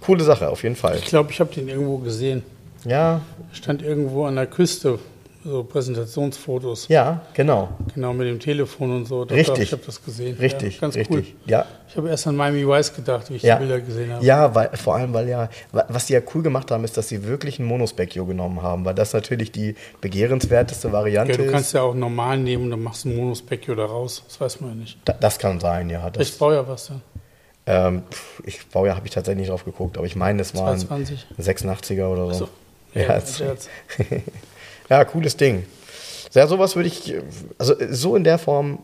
Coole Sache, auf jeden Fall. Ich glaube, ich habe den irgendwo gesehen. Ja. Stand irgendwo an der Küste so Präsentationsfotos. Ja, genau. Genau, mit dem Telefon und so. Das richtig. ich habe das gesehen. Richtig, ja, ganz richtig. cool. Ja. Ich habe erst an Miami Vice gedacht, wie ich ja. die Bilder gesehen habe. Ja, weil, vor allem, weil ja, was die ja cool gemacht haben, ist, dass sie wirklich ein Monospecchio genommen haben, weil das natürlich die begehrenswerteste Variante ist. Ja, du kannst ja auch normal nehmen und dann machst du ein Monospecchio daraus. Das weiß man ja nicht. Da, das kann sein, ja. Das, ich baue ja was dann. Ähm, ich Baujahr habe ich tatsächlich nicht drauf geguckt, aber ich meine, es waren 22. 86er oder so. so. Ja, ja, cooles Ding. Ja, sowas würde ich, also so in der Form,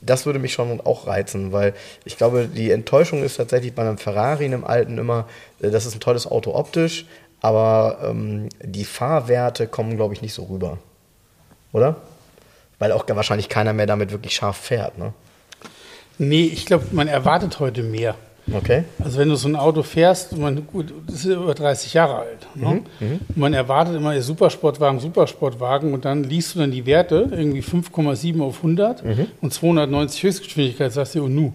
das würde mich schon auch reizen, weil ich glaube, die Enttäuschung ist tatsächlich bei einem Ferrari, einem alten, immer, äh, das ist ein tolles Auto optisch, aber ähm, die Fahrwerte kommen, glaube ich, nicht so rüber. Oder? Weil auch wahrscheinlich keiner mehr damit wirklich scharf fährt, ne? Nee, ich glaube, man erwartet heute mehr. Okay. Also wenn du so ein Auto fährst, man, gut, das ist über 30 Jahre alt. Ne? Mhm, mhm. man erwartet immer Supersportwagen, Supersportwagen und dann liest du dann die Werte, irgendwie 5,7 auf 100 mhm. und 290 Höchstgeschwindigkeit, sagst du, oh nu,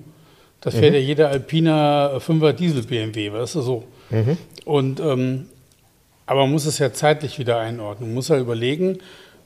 das fährt mhm. ja jeder Alpina 5er Diesel BMW, weißt du, so. Mhm. Und, ähm, aber man muss es ja zeitlich wieder einordnen. Man muss ja überlegen,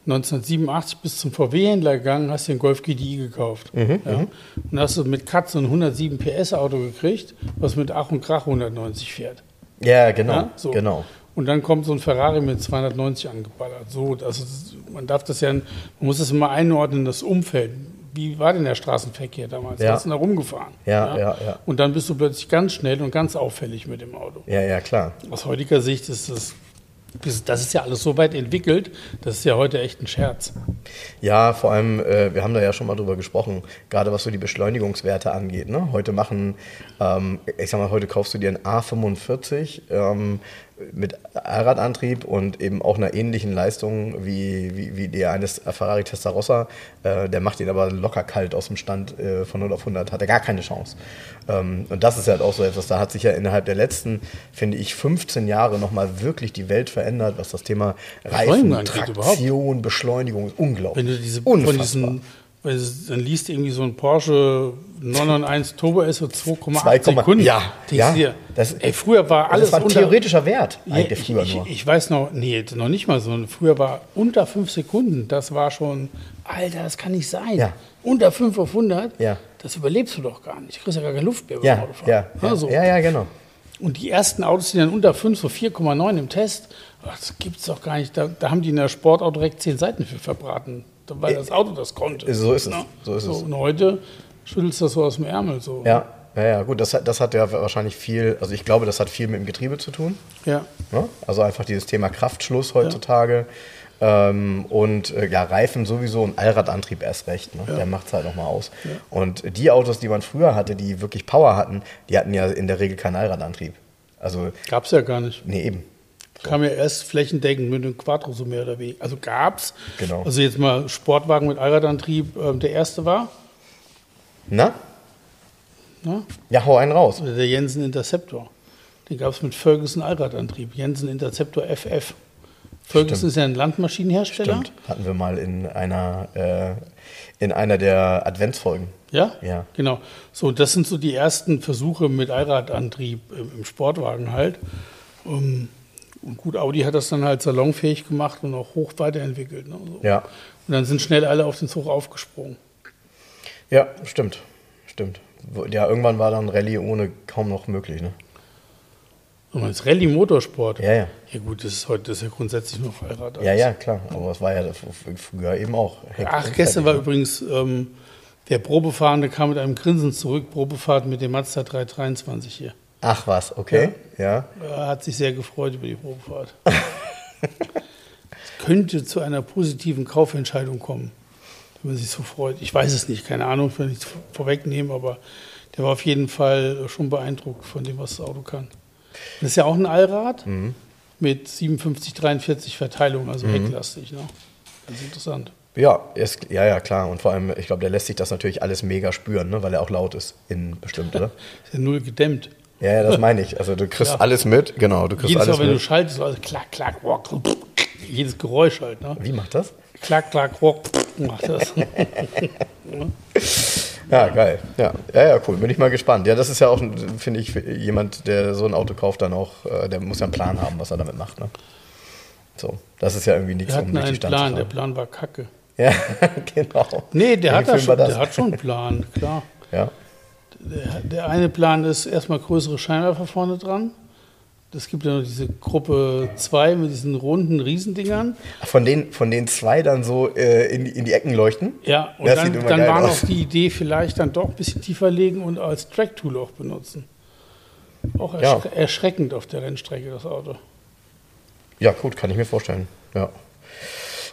1987 bis zum VW-Händler gegangen, hast einen Golf GDI gekauft. Mhm, ja. Und hast du mit Katz so ein 107 PS Auto gekriegt, was mit Ach und Krach 190 fährt. Ja, genau. Ja, so. genau. Und dann kommt so ein Ferrari mit 290 angeballert. So, also man darf das ja, man muss das immer einordnen, das Umfeld. Wie war denn der Straßenverkehr damals? Ja. Du hast du da rumgefahren? Ja, ja, ja. Und dann bist du plötzlich ganz schnell und ganz auffällig mit dem Auto. Ja, ja, klar. Aus heutiger Sicht ist das, das ist ja alles so weit entwickelt, das ist ja heute echt ein Scherz. Ja, vor allem, äh, wir haben da ja schon mal drüber gesprochen, gerade was so die Beschleunigungswerte angeht. Ne? Heute machen, ähm, ich sag mal, heute kaufst du dir ein A45 ähm, mit Allradantrieb und eben auch einer ähnlichen Leistung wie, wie, wie der eines Ferrari Testarossa. Äh, der macht ihn aber locker kalt aus dem Stand äh, von 0 auf 100, hat er gar keine Chance. Ähm, und das ist halt auch so etwas, da hat sich ja innerhalb der letzten, finde ich, 15 Jahre nochmal wirklich die Welt verändert, was das Thema Reifen. Traktion, Beschleunigung unglaublich. Wenn du diese Unfassbar. von diesen, weil dann liest du irgendwie so ein Porsche 991 Turbo S so 2,8 2, Sekunden. ja, ja, dir, das- ey, früher war alles das war ein unter, theoretischer Wert Ja, eigentlich ich, ich, ich weiß noch, nee, noch nicht mal so. Früher war unter 5 Sekunden, das war schon, Alter, das kann nicht sein. Ja. Unter 5 auf 100, Ja. das überlebst du doch gar nicht. Du kriegst ja gar keine Luft mehr beim ja, Autofahren. ja, ja, so. ja, ja, genau. Und die ersten Autos, die dann unter 5, so 4,9 im Test, ach, das gibt's doch gar nicht. Da, da haben die in der Sportauto direkt 10 Seiten für verbraten, weil das Auto das konnte. So ist es, Ja. so ist es. Und heute schüttelst du das so aus dem Ärmel. So. Ja, ja, ja, gut, das, hat- das hat ja wahrscheinlich viel, also ich glaube, das hat viel mit dem Getriebe zu tun. ja. Ne? Also einfach dieses Thema Kraftschluss heutzutage. Ähm, und äh, ja, Reifen sowieso und Allradantrieb erst recht. Ne? Der macht es halt nochmal aus. Und die Autos, die man früher hatte, die wirklich Power hatten, die hatten ja in der Regel keinen Allradantrieb. Also, Gab's ja gar nicht. nee, eben. Kam ja erst flächendeckend mit dem Quattro so mehr oder weniger. Also gab's. Genau. Also jetzt mal Sportwagen mit Allradantrieb, ähm, der erste war. Na? Ne? Ja, hau einen raus. Oder der Jensen Interceptor. Den gab es mit Ferguson Allradantrieb. Jensen Interceptor FF. Ferguson Stimmt. ist ja ein Landmaschinenhersteller. Stimmt. Hatten wir mal in einer, äh, in einer der Adventsfolgen. Ja? Ja. Genau. So, das sind so die ersten Versuche mit Allradantrieb im, im Sportwagen halt. Um, und gut, Audi hat das dann halt salonfähig gemacht und auch hoch weiterentwickelt. Ne? So. Ja. Und dann sind schnell alle auf den Zug aufgesprungen. Ja, stimmt. Stimmt. Ja, irgendwann war dann Rallye ohne kaum noch möglich, ne? Und das Rallye Motorsport. Ja, ja. Ja gut, das ist heute das ist ja grundsätzlich nur Fahrrad. Ja, ja, klar. Aber es war ja früher eben auch. Ach, gestern war ne? übrigens ähm, der Probefahrende kam mit einem Grinsen zurück, Probefahrt mit dem Mazda 323 hier. Ach was, okay. Ja. Er hat sich sehr gefreut über die Probefahrt. es könnte zu einer positiven Kaufentscheidung kommen, wenn man sich so freut. Ich weiß es nicht, keine Ahnung, ich will nichts vorwegnehmen, aber der war auf jeden Fall schon beeindruckt von dem, was das Auto kann. Das ist ja auch ein Allrad mit 57, 43 Verteilung, also hecklastig. Ne? Ganz interessant. Ja, ist, ja, ja, klar. Und vor allem, ich glaube, der lässt sich das natürlich alles mega spüren, ne? weil er auch laut ist, innen bestimmt, oder? Ist ja null gedämmt. Ja, ja, das meine ich. Also du kriegst Ja. alles mit, genau, du kriegst Jedes alles Mal, wenn du mit. schaltest, also klack, klack, rock, jedes Geräusch halt. Ne? Wie macht das? Klack, klack, rock, macht das. Ja, geil. Ja. ja, ja, cool. Bin ich mal gespannt. Ja, das ist ja auch, finde ich, jemand, der so ein Auto kauft, dann auch, äh, der muss ja einen Plan haben, was er damit macht. Ne? So, das ist ja irgendwie nichts, um durch die einen Stadt Plan, der. Plan war kacke. Ja, genau. Nee, der, hat, schon, der hat schon einen Plan, klar. Ja. Der, der eine Plan ist erstmal größere Scheinwerfer vorne dran. Es gibt ja noch diese Gruppe 2 mit diesen runden Riesendingern. Von den, von den zwei dann so äh, in, die, in die Ecken leuchten? Ja, und Das dann, dann war noch die Idee, vielleicht dann doch ein bisschen tiefer legen und als Track-Tool auch benutzen. Auch Ja. erschre erschreckend auf der Rennstrecke, das Auto. Ja, gut, kann ich mir vorstellen. Ja,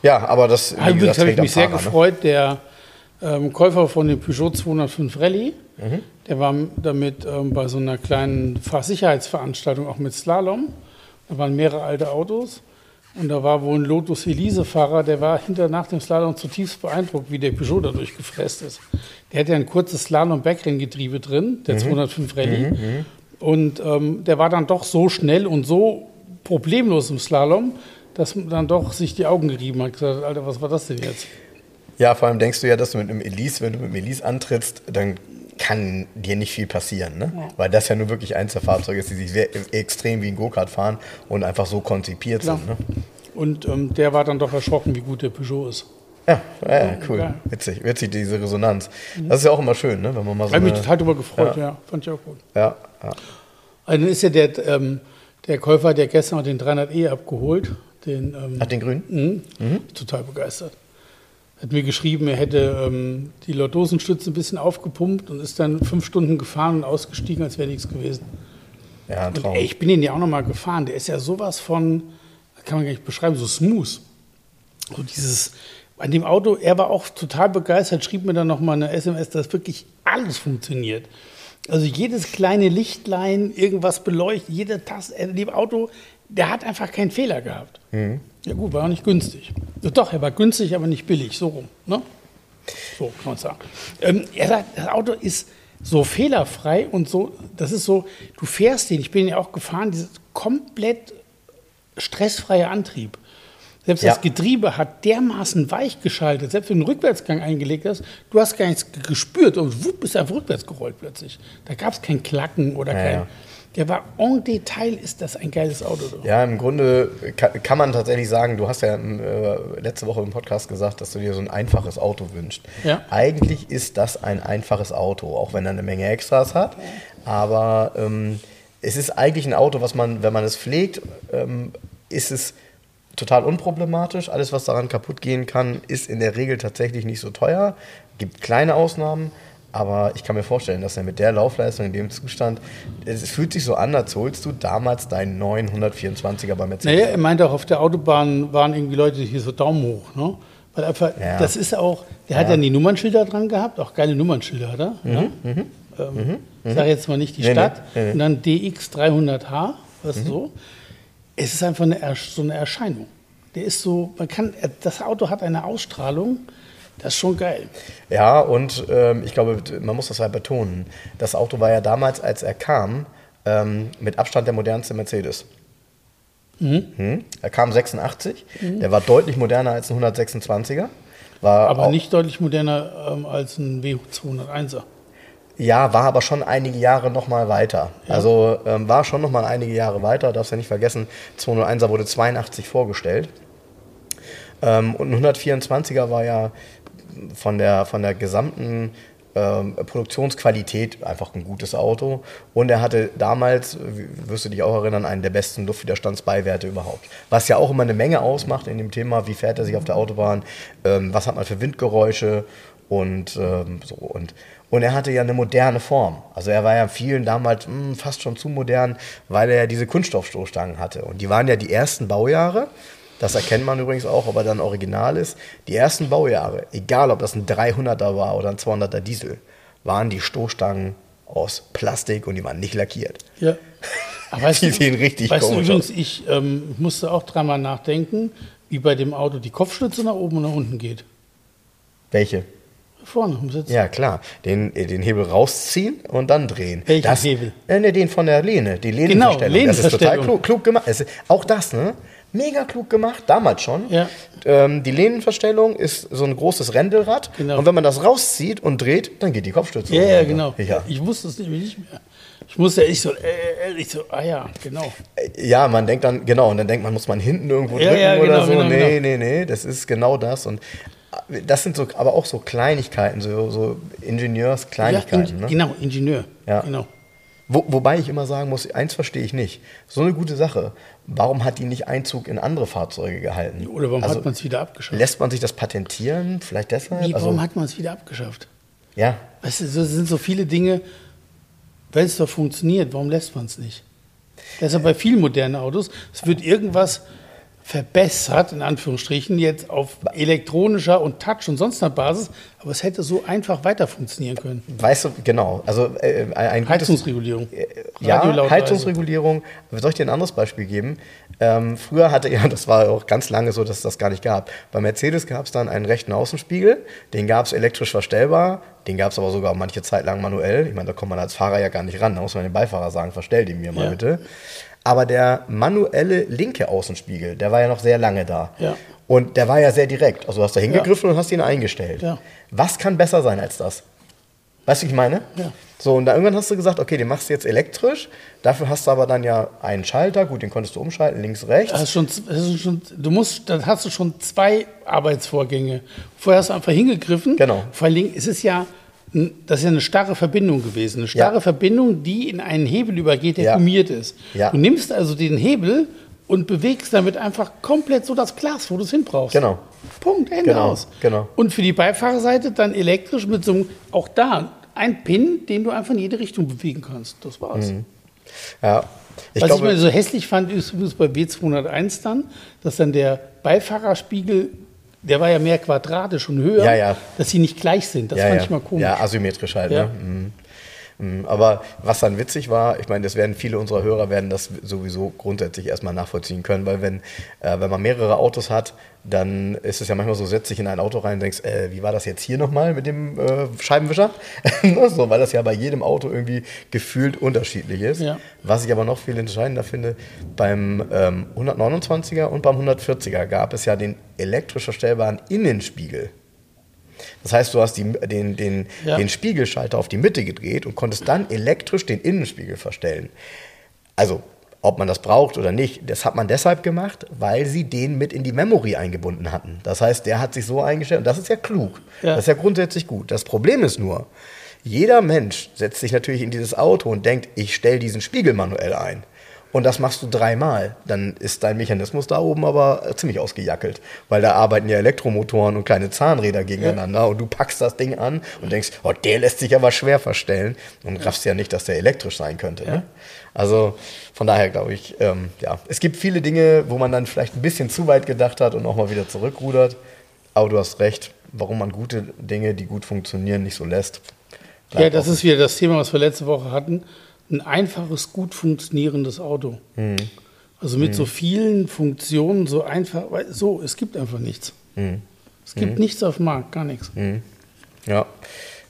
ja aber das. Ah, Übrigens gesagt, habe ich mich sehr Fahrer, ne? gefreut, der ähm, Käufer von dem Peugeot 205 Rallye, Mhm. der war damit ähm, bei so einer kleinen Fahrsicherheitsveranstaltung auch mit Slalom. Da waren mehrere alte Autos. Und da war wohl ein Lotus Elise-Fahrer, der war hinter nach dem Slalom zutiefst beeindruckt, wie der Peugeot dadurch gefräst ist. Der hat ja ein kurzes Slalom-Backrenngetriebe drin, Mhm. der 205 Rallye. Und ähm, der war dann doch so schnell und so problemlos im Slalom, dass man dann doch sich die Augen gerieben hat. Gesagt, hat, Alter, was war das denn jetzt? Ja, vor allem denkst du ja, dass du mit einem Elise, wenn du mit einem Elise antrittst, dann kann dir nicht viel passieren, ne? Weil das ja nur wirklich eins der Fahrzeuge ist, die sich sehr extrem wie ein Go-Kart fahren und einfach so konzipiert Klar. sind. Ne? Und ähm, der war dann doch erschrocken, wie gut der Peugeot ist. Ja, ja, cool. Ja. Witzig, witzig, diese Resonanz. Das ist ja auch immer schön, ne? wenn man mal so. Ich habe mich total darüber gefreut, ja. ja. Fand ich auch gut. Ja, ja. Also dann ist ja der, ähm, der Käufer, der gestern den 300e abgeholt. Den, ähm, Hat den grün? Mhm. Mhm. Total begeistert. Hat mir geschrieben, er hätte ähm, die Lordosenstütze ein bisschen aufgepumpt und ist dann fünf Stunden gefahren und ausgestiegen, als wäre nichts gewesen. Ja. Und, ey, ich bin ihn ja auch nochmal gefahren. Der ist ja sowas von, kann man gar nicht beschreiben, so smooth. So dieses, an dem Auto, er war auch total begeistert, schrieb mir dann nochmal eine SMS, dass wirklich alles funktioniert. Also jedes kleine Lichtlein, irgendwas beleuchtet, jede Taste, in dem Auto, der hat einfach keinen Fehler gehabt. Mhm. Ja gut, war auch nicht günstig. Doch, er war günstig, aber nicht billig, so rum. Ne? So kann man sagen. Ähm, er sagt, das Auto ist so fehlerfrei und so, das ist so, du fährst den, ich bin ja auch gefahren, dieses komplett stressfreie Antrieb. Selbst ja. das Getriebe hat dermaßen weich geschaltet, selbst wenn du einen Rückwärtsgang eingelegt hast, du hast gar nichts gespürt und wupp, bist einfach rückwärts gerollt plötzlich. Da gab es kein Klacken oder ja, kein. Ja. Der war en Detail, ist das ein geiles Auto. Doch. Ja, im Grunde kann, kann, man tatsächlich sagen, du hast ja äh, letzte Woche im Podcast gesagt, dass du dir so ein einfaches Auto wünschst. Ja. Eigentlich ist das ein einfaches Auto, auch wenn er eine Menge Extras hat. Aber ähm, es ist eigentlich ein Auto, was man, wenn man es pflegt, ähm, ist es total unproblematisch. Alles, was daran kaputt gehen kann, ist in der Regel tatsächlich nicht so teuer. Gibt kleine Ausnahmen, aber ich kann mir vorstellen, dass er mit der Laufleistung in dem Zustand, es fühlt sich so an, als holst du damals deinen 924er bei Mercedes. Naja, er meinte auch, auf der Autobahn waren irgendwie Leute hier so Daumen hoch, ne? Weil einfach, ja. das ist auch, der hat ja die Nummernschilder dran gehabt, auch geile Nummernschilder hat er. Mhm, ne? mhm, ähm, mhm, ich sage jetzt mal nicht die nee, Stadt. Nee, nee. Und dann DX 300H, was mhm. so es ist einfach eine, so eine Erscheinung. Der ist so, man kann, das Auto hat eine Ausstrahlung, das ist schon geil. Ja, und ähm, ich glaube, man muss das halt betonen. Das Auto war ja damals, als er kam, ähm, mit Abstand der modernste Mercedes. Mhm. Hm? Er kam 86, mhm. der war deutlich moderner als ein 126er. War Aber nicht deutlich moderner ähm, als ein W201er. Ja, war aber schon einige Jahre noch mal weiter. Ja. Also ähm, war schon noch mal einige Jahre weiter. Darfst ja nicht vergessen, 201er wurde 82 vorgestellt. Ähm, und ein 124er war ja von der, von der gesamten ähm, Produktionsqualität einfach ein gutes Auto. Und er hatte damals, wirst du dich auch erinnern, einen der besten Luftwiderstandsbeiwerte überhaupt. Was ja auch immer eine Menge ausmacht in dem Thema, wie fährt er sich auf der Autobahn, ähm, was hat man für Windgeräusche und ähm, so. Und und er hatte ja eine moderne Form. Also er war ja vielen damals mh, hm, fast schon zu modern, weil er ja diese Kunststoffstoßstangen hatte. Und die waren ja die ersten Baujahre. Das erkennt man übrigens auch, ob er dann original ist. Die ersten Baujahre, egal ob das ein 300er war oder ein 200er Diesel, waren die Stoßstangen aus Plastik und die waren nicht lackiert. Ja. Aber weißt die sehen richtig weißt komisch du, übrigens, aus. Ich ähm, musste auch dreimal nachdenken, wie bei dem Auto die Kopfstütze nach oben und nach unten geht. Welche? Vorne am Sitz. Ja, klar. Den, äh, den Hebel rausziehen und dann drehen. Welchen das, Hebel? Äh, ne, den von der Lehne, die Lehnenverstellung. Genau, das ist total klug, klug gemacht. Auch das, ne? Mega klug gemacht, damals schon. Ja. Ähm, die Lehnenverstellung ist so ein großes Rändelrad. Genau. Und wenn man das rauszieht und dreht, dann geht die Kopfstütze. Ja, ja, genau. Ja. Ich wusste es nämlich nicht mehr. Ich musste ja, ich so, äh, äh, ich so, ah ja, genau. Äh, ja, man denkt dann, genau, und dann denkt man, muss man hinten irgendwo drücken ja, genau, oder so. Genau, nee, genau. nee, nee, das ist genau das. Und das sind so, aber auch so Kleinigkeiten, so, so Ingenieurskleinigkeiten. Ja, in, ne? Genau, Ingenieur. Ja. Genau. Wo, wobei ich immer sagen muss, eins verstehe ich nicht. So eine gute Sache. Warum hat die nicht Einzug in andere Fahrzeuge gehalten? Oder warum also, hat man es wieder abgeschafft? Lässt man sich das patentieren? Vielleicht deshalb? Nee, warum also, hat man es wieder abgeschafft? Ja. Weißt du, es sind so viele Dinge, wenn es doch funktioniert, warum lässt man es nicht? Das ist ja bei vielen modernen Autos. Es wird irgendwas verbessert, in Anführungsstrichen, jetzt auf elektronischer und Touch und sonst Basis, aber es hätte so einfach weiter funktionieren können. Weißt du, genau. Also äh, ein Heizungsregulierung. Äh, ja, Heizungsregulierung. Soll ich dir ein anderes Beispiel geben? Ähm, früher hatte ja, das war auch ganz lange so, dass es das gar nicht gab. Bei Mercedes gab es dann einen rechten Außenspiegel, den gab es elektrisch verstellbar, den gab es aber sogar manche Zeit lang manuell. Ich meine, da kommt man als Fahrer ja gar nicht ran. Da muss man dem Beifahrer sagen, verstell den mir mal ja. bitte. Aber der manuelle linke Außenspiegel, der war ja noch sehr lange da. Ja. Und der war ja sehr direkt. Also du hast da hingegriffen ja. und hast ihn eingestellt. Ja. Was kann besser sein als das? Weißt du, wie ich meine? Ja. So, und da irgendwann hast du gesagt, okay, den machst du jetzt elektrisch. Dafür hast du aber dann ja einen Schalter. Gut, den konntest du umschalten, links, rechts. Das ist schon, das ist schon, du musst, dann hast du schon zwei Arbeitsvorgänge. Vorher hast du einfach hingegriffen. Genau. Vor allen Dingen, es ist ja, ein- das ist ja eine starre Verbindung gewesen. Eine starre Ja. Verbindung, die in einen Hebel übergeht, der Ja. gummiert ist. Ja. Du nimmst also den Hebel und bewegst damit einfach komplett so das Glas, wo du es hin brauchst. Genau. Punkt, Ende Genau, aus. genau. Und für die Beifahrerseite dann elektrisch mit so einem, auch da, ein Pin, den du einfach in jede Richtung bewegen kannst. Das war's. ja. Ich Was glaube, ich mal so hässlich fand, ist übrigens bei W201 dann, dass dann der Beifahrerspiegel, der war ja mehr quadratisch und höher, Ja, ja. dass sie nicht gleich sind. Das ja, fand ich mal komisch. Ja, asymmetrisch halt. Ne? Mhm. Mhm. Aber was dann witzig war, ich meine, das werden viele unserer Hörer werden das sowieso grundsätzlich erstmal nachvollziehen können, weil wenn, äh, wenn man mehrere Autos hat, dann ist es ja manchmal so, setzt dich in ein Auto rein und denkst, äh, wie war das jetzt hier nochmal mit dem äh, Scheibenwischer? so, weil das ja bei jedem Auto irgendwie gefühlt unterschiedlich ist. Ja. Was ich aber noch viel entscheidender finde, beim ähm, 129er und beim 140er gab es ja den elektrisch verstellbaren Innenspiegel. Das heißt, du hast die, den, den, Ja. den Spiegelschalter auf die Mitte gedreht und konntest dann elektrisch den Innenspiegel verstellen. Also, ob man das braucht oder nicht, das hat man deshalb gemacht, weil sie den mit in die Memory eingebunden hatten. Das heißt, der hat sich so eingestellt und das ist ja klug. Ja. Das ist ja grundsätzlich gut. Das Problem ist nur, jeder Mensch setzt sich natürlich in dieses Auto und denkt, ich stelle diesen Spiegel manuell ein. Und das machst du dreimal. Dann ist dein Mechanismus da oben aber ziemlich ausgejackelt. Weil da arbeiten ja Elektromotoren und kleine Zahnräder gegeneinander. Und du packst das Ding an und denkst, oh, der lässt sich aber schwer verstellen. Und raffst ja nicht, dass der elektrisch sein könnte. Ne? Also von daher glaube ich, ähm, ja, es gibt viele Dinge, wo man dann vielleicht ein bisschen zu weit gedacht hat und auch mal wieder zurückrudert. Aber du hast recht, warum man gute Dinge, die gut funktionieren, nicht so lässt. ja, das offen. ist wieder das Thema, was wir letzte Woche hatten. Ein einfaches, gut funktionierendes Auto. Mhm. Also mit so vielen Funktionen, so einfach, weil- so, es gibt einfach nichts. Mhm. Es gibt nichts auf dem Markt, gar nichts. Ja.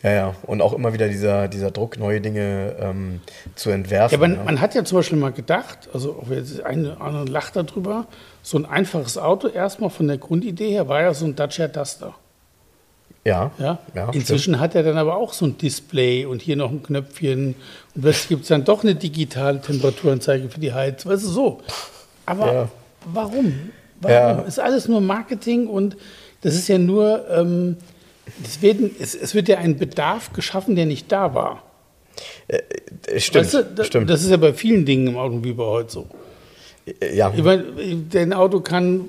Ja, ja. Und auch immer wieder dieser, dieser Druck, neue Dinge ähm, zu entwerfen. Ja, man, ne? man hat ja zum Beispiel mal gedacht, also auch jetzt eine andere lacht darüber, so ein einfaches Auto erstmal von der Grundidee her war ja so ein Dacia Duster. Ja. Ja? ja Inzwischen hat er dann aber auch so ein Display und hier noch ein Knöpfchen und plötzlich gibt es dann doch eine digitale Temperaturanzeige für die Heizung. Weißt du, so. Aber Ja. warum? Warum? Ja. Ist alles nur Marketing und das ist ja nur, ähm, es, werden, es, es wird ja ein Bedarf geschaffen, der nicht da war. Äh, Stimmt, weißt du, da, stimmt. Das ist ja bei vielen Dingen im Automobil heute so. Äh, ja. Ich meine, dein Auto kann, äh,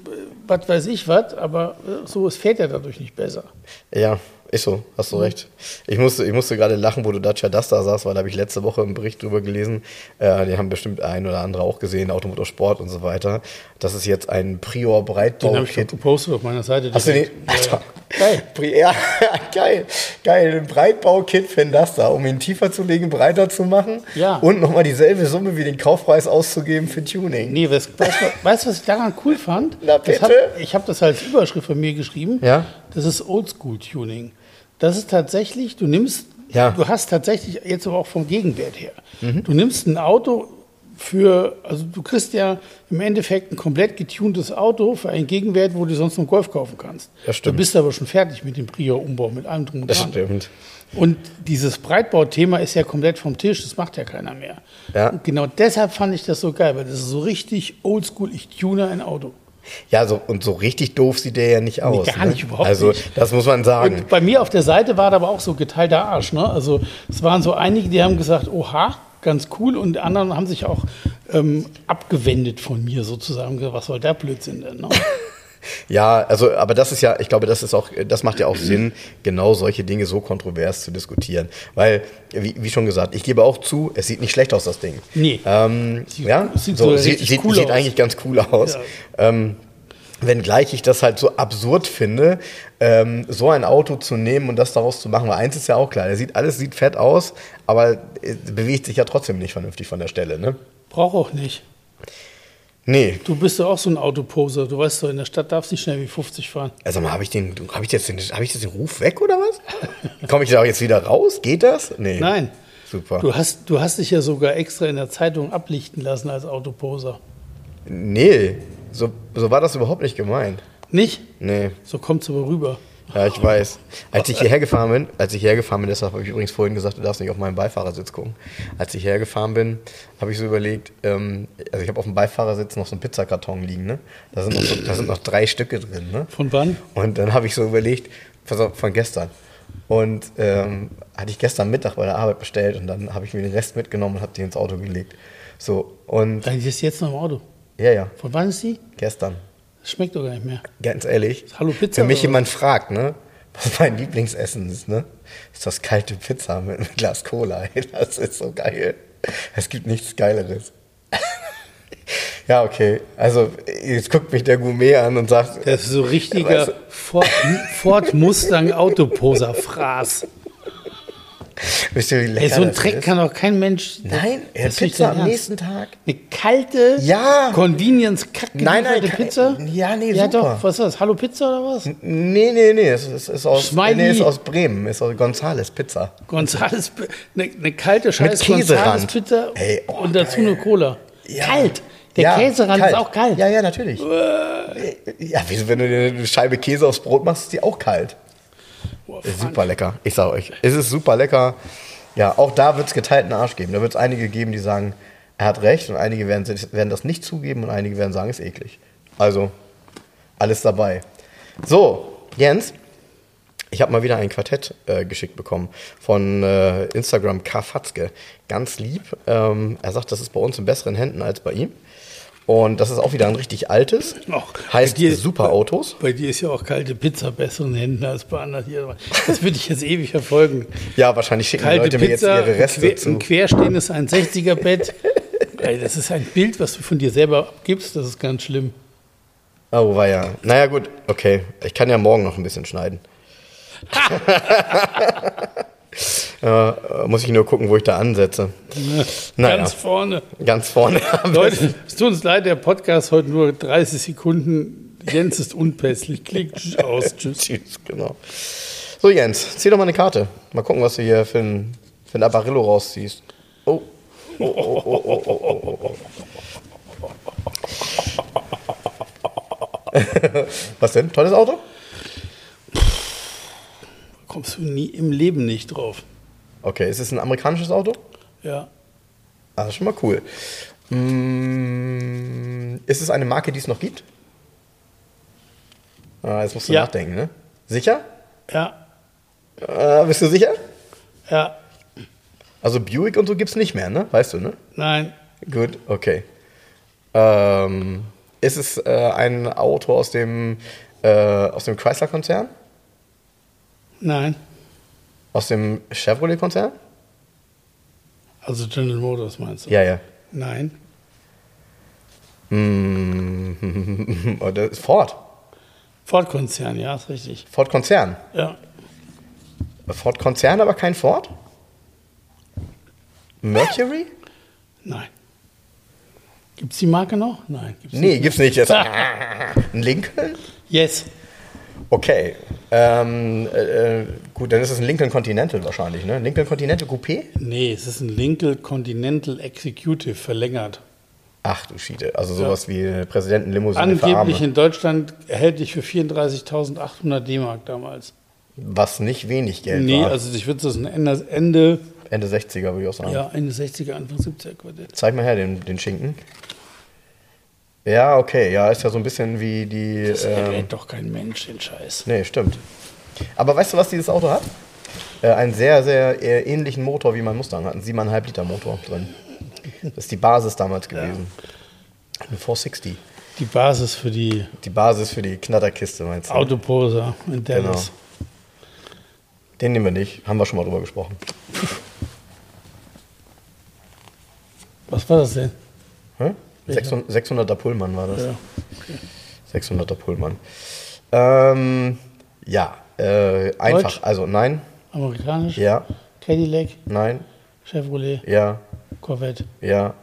was weiß ich was, aber äh, so, es fährt ja dadurch nicht besser. ja, ist so, hast Mhm. du recht. Ich musste, ich musste gerade lachen, wo du Dacia Duster sagst, weil da habe ich letzte Woche einen Bericht drüber gelesen. Äh, die haben bestimmt ein oder andere auch gesehen, Automotorsport und so weiter. Das ist jetzt ein Prior Den habe ich gepostet auf meiner Seite. Hast du den? Alter. Geil. Pri- Ja, geil, geil. Ein Breitbau-Kit für den Duster, um ihn tiefer zu legen, breiter zu machen. Ja. Und nochmal dieselbe Summe wie den Kaufpreis auszugeben für Tuning. Nee, was, weißt du, du, was ich daran cool fand? Na, Das hab, bitte? ich habe das als Überschrift von mir geschrieben. Ja. Das ist Oldschool-Tuning. Das ist tatsächlich, du nimmst, Ja. du hast tatsächlich jetzt aber auch vom Gegenwert her. Mhm. Du nimmst ein Auto für, also du kriegst ja im Endeffekt ein komplett getuntes Auto für einen Gegenwert, wo du sonst noch einen Golf kaufen kannst. Das stimmt. Du bist aber schon fertig mit dem Prior-Umbau, mit allem drum und Das dran. stimmt. Und dieses Breitbauthema ist ja komplett vom Tisch, das macht ja keiner mehr. Ja. Und genau deshalb fand ich das so geil, weil das ist so richtig oldschool, ich tune ein Auto. Ja, so, und so richtig doof sieht der ja nicht aus. gar ne? nicht, überhaupt also, nicht. das muss man sagen. Und bei mir auf der Seite war da aber auch so geteilter Arsch. Ne? Also es waren so einige, die haben gesagt, oha, ganz cool. Und die anderen haben sich auch ähm, abgewendet von mir sozusagen. Was soll der Blödsinn denn? Ne? Ja, also, aber das ist ja, ich glaube, das ist auch, das macht ja auch Sinn, genau solche Dinge so kontrovers zu diskutieren. Weil, wie, wie schon gesagt, ich gebe auch zu, es sieht nicht schlecht aus, das Ding. Nee. Ähm, Sieht- ja, sieht so, sieht, sieht, cool sieht eigentlich ganz cool aus. Ja. Ähm, Wenngleich ich das halt so absurd finde, ähm, so ein Auto zu nehmen und das daraus zu machen. Weil eins ist ja auch klar, der sieht, alles sieht fett aus, aber äh, bewegt sich ja trotzdem nicht vernünftig von der Stelle, ne? Brauch auch nicht. Nee. Du bist ja auch so ein Autoposer. Du weißt doch, in der Stadt darfst du nicht schnell wie 50 fahren. Also mal, habe ich den, habe ich jetzt den, habe ich jetzt den Ruf weg oder was? Komme ich da jetzt wieder raus? Geht das? Nee. Nein. Super. Du hast, du hast dich ja sogar extra in der Zeitung ablichten lassen als Autoposer. Nee, so, so war das überhaupt nicht gemeint. Nicht? Nee. So kommt's aber rüber. Ja, ich weiß. Als ich hierher gefahren bin, als ich hierher gefahren bin, deshalb habe ich übrigens vorhin gesagt, du darfst nicht auf meinen Beifahrersitz gucken. Als ich hierher gefahren bin, habe ich so überlegt, ähm, also ich habe auf dem Beifahrersitz noch so einen Pizzakarton liegen, ne? Da sind noch, so, da sind noch drei Stücke drin, ne? Von wann? Und dann habe ich so überlegt, von gestern. Und ähm, hatte ich gestern Mittag bei der Arbeit bestellt und dann habe ich mir den Rest mitgenommen und habe die ins Auto gelegt. So, und Dann ist jetzt noch im Auto. ja, ja, Von wann ist die? gestern. Das schmeckt doch gar nicht mehr. Ganz ehrlich, Hallo Pizza wenn mich jemand fragt, ne, was mein Lieblingsessen ist, ne, ist das kalte Pizza mit einem Glas Cola. Das ist so geil. Es gibt nichts Geileres. ja, okay. Also, jetzt guckt mich der Gourmet an und sagt, Das ist so richtiger Weißt du- Ford, Ford Mustang Autoposer-Fraß. wisst ihr, wie lecker Ey, so ein das Dreck ist? kann doch kein Mensch. Nein, er nicht Pizza am nächsten Tag. Eine kalte, Ja. convenience kack Nein, nein, kein- Pizza? ja, nee, Ja, super. doch, was ist das? Hallo Pizza oder was? Nee, nee, nee, es ist, ist, aus, nee, ist aus Bremen, ist aus Gonzales Pizza. Gonzales, eine, eine kalte scheiß Käserand. Gonzales Pizza Ey, oh, und dazu geil. eine Cola. Ja. Kalt. Der Ja, Käserand ist auch kalt. Ja, ja, natürlich. Ja, wieso, wenn du dir eine Scheibe Käse aufs Brot machst, ist die auch kalt. Super lecker. Ich sag euch, es ist super lecker. Ja, auch da wird es geteilten Arsch geben. Da wird es einige geben, die sagen, er hat recht und einige werden, werden das nicht zugeben und einige werden sagen, es ist eklig. Also, alles dabei. So, Jens, ich habe mal wieder ein Quartett äh, geschickt bekommen von äh, Instagram Karfatzke. Ganz lieb. Ähm, er sagt, das ist bei uns in besseren Händen als bei ihm. Und das ist auch wieder ein richtig altes. Och, heißt bei dir- Super Autos. Bei dir ist ja auch kalte Pizza besseren Händen als bei anderen hier. Das würde ich jetzt ewig verfolgen. Ja, wahrscheinlich schicken die Kalte Leute mir jetzt Pizza, ihre Reste quer, zu. ein querstehendes 1,60er-Bett. Ey, Das ist ein Bild, was du von dir selber abgibst. Das ist ganz schlimm. Oh, war ja. Naja, gut, okay. Ich kann ja morgen noch ein bisschen schneiden. äh, muss ich nur gucken, wo ich da ansetze. Naja. Ganz vorne. Ganz vorne. Leute, es tut uns leid, der Podcast heute nur 30 Sekunden. Jens ist unpässlich. Klick tschüss, aus. Tschüss. Tschüss, genau. So, Jens, zieh doch mal eine Karte. Mal gucken, was du hier für ein, für ein Apparillo rausziehst. Oh. Oh, oh, oh, oh, oh, oh, oh, oh. was denn? Tolles Auto? Kommst du nie im Leben nicht drauf. Okay, ist es ein amerikanisches Auto? Ja. Das ist schon mal cool. Mm, ist es eine Marke, die es noch gibt? Ah, jetzt musst du Ja. nachdenken, ne? Sicher? Ja. Äh, bist du sicher? Ja. Also Buick und so gibt es nicht mehr, ne? Weißt du, ne? Nein. Gut, okay. Ähm, ist es äh, ein Auto aus dem, äh, aus dem Chrysler-Konzern? Nein. Aus dem Chevrolet-Konzern? Also General Motors meinst du? Ja, ja. Nein. Mm, das ist Ford. Ford-Konzern, ja, ist richtig. Ford-Konzern. Ja. Ford-Konzern, aber kein Ford? Mercury? Nein. Gibt es die Marke noch? Nein. Gibt's Nee, nicht. gibt's nicht. Jetzt. Ein Lincoln? Yes. Okay. Ähm, äh, gut, dann ist es ein Lincoln Continental wahrscheinlich, ne? Lincoln Continental Coupé? Nee, es ist ein Lincoln Continental Executive verlängert. Ach du Schiete. Also sowas wie Präsidentenlimousine Angeblich in Deutschland erhältlich für 34.800 D-Mark damals. Was nicht wenig Geld nee, war. also ich würde das ein Ende, Ende, Ende 60er würde ich auch sagen. ja, Ende 60er, Anfang 70er Quartett. Zeig mal her den, den Schinken. Ja, okay. Ja, ist ja so ein bisschen wie die. Das ähm, erwähnt doch kein Mensch, den Scheiß. Nee, stimmt. Aber weißt du, was dieses Auto hat? Äh, einen sehr, sehr äh, ähnlichen Motor wie mein Mustang. Hat einen 7,5 Liter Motor drin. Das ist die Basis damals gewesen. Ein 460. Die Basis für die Die Basis für die Knatterkiste, meinst du? Autoposer in Dallas. Den nehmen wir nicht. Haben wir schon mal drüber gesprochen. Was war das denn? Hä? 600, 600er Pullman war das. Ja. 600er Pullman. Ähm, ja, äh, einfach. Also nein, Amerikanisch? ja, Cadillac, nein, Chevrolet, ja, Corvette, ja,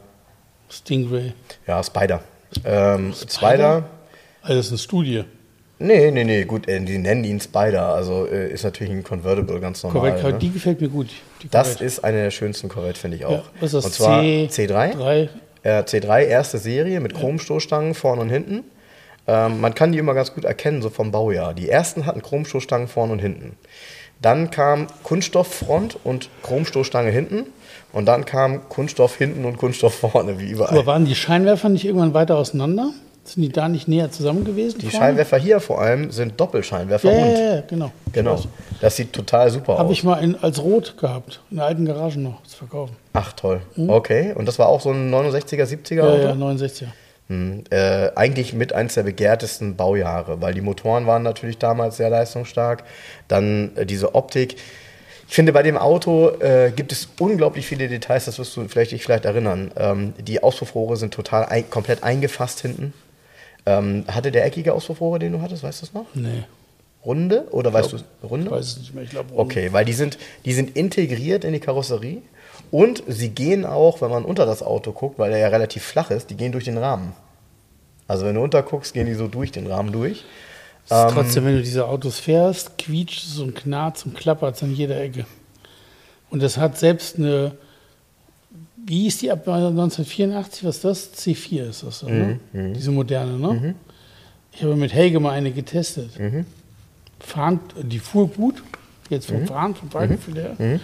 Stingray. ja, Spider. Ähm, Spider? Also das ist eine Studie. Nee, nee, nee, gut, äh, die nennen ihn Spider. Also äh, ist natürlich ein Convertible ganz normal. Corvette, ne? die gefällt mir gut. Das ist eine der schönsten Corvette, finde ich auch. ja, was ist das? Und zwar C C3. Drei. Äh, C3, erste Serie mit Chromstoßstangen vorne und hinten. Ähm, man kann die immer ganz gut erkennen, so vom Baujahr. Die ersten hatten Chromstoßstangen vorne und hinten. Dann kam Kunststofffront und Chromstoßstange hinten. Und dann kam Kunststoff hinten und Kunststoff vorne, wie überall. Aber waren die Scheinwerfer nicht irgendwann weiter auseinander? Sind die da nicht näher zusammen gewesen? Die vorne? Scheinwerfer hier vor allem sind Doppelscheinwerfer Ja, und. ja, ja, genau. Genau. Das sieht total super Habe aus. ich mal in, als Rot gehabt, in der alten Garage noch zu verkaufen. Ach toll. Okay. Und das war auch so ein 69er, 70er Ja, Auto? ja, 69er. Hm, äh, eigentlich mit eins der begehrtesten Baujahre, weil die Motoren waren natürlich damals sehr leistungsstark. Dann äh, diese Optik. Ich finde, bei dem Auto äh, gibt es unglaublich viele Details, das wirst du vielleicht, dich vielleicht erinnern. Ähm, die Auspuffrohre sind total ein, komplett eingefasst hinten. Ähm, hatte der eckige Auspuffrohre, den du hattest, weißt du es noch? Nee, Runde? Oder weißt du Runde? ich weiß es nicht mehr. Ich glaube, Okay, weil die sind, die sind integriert in die Karosserie und sie gehen auch, wenn man unter das Auto guckt, weil er ja relativ flach ist, die gehen durch den Rahmen. Also wenn du unterguckst, gehen die so durch den Rahmen durch. Es ist trotzdem, wenn du diese Autos fährst, quietscht es und knarzt und klappert an jeder Ecke. Und das hat selbst eine, wie hieß die ab 1984, was ist das? C4 ist das, ne? Diese moderne, ne? Ich habe mit Helge mal eine getestet. Fahren, die fuhr gut, jetzt vom Fahren, vom Fahrgefühl her.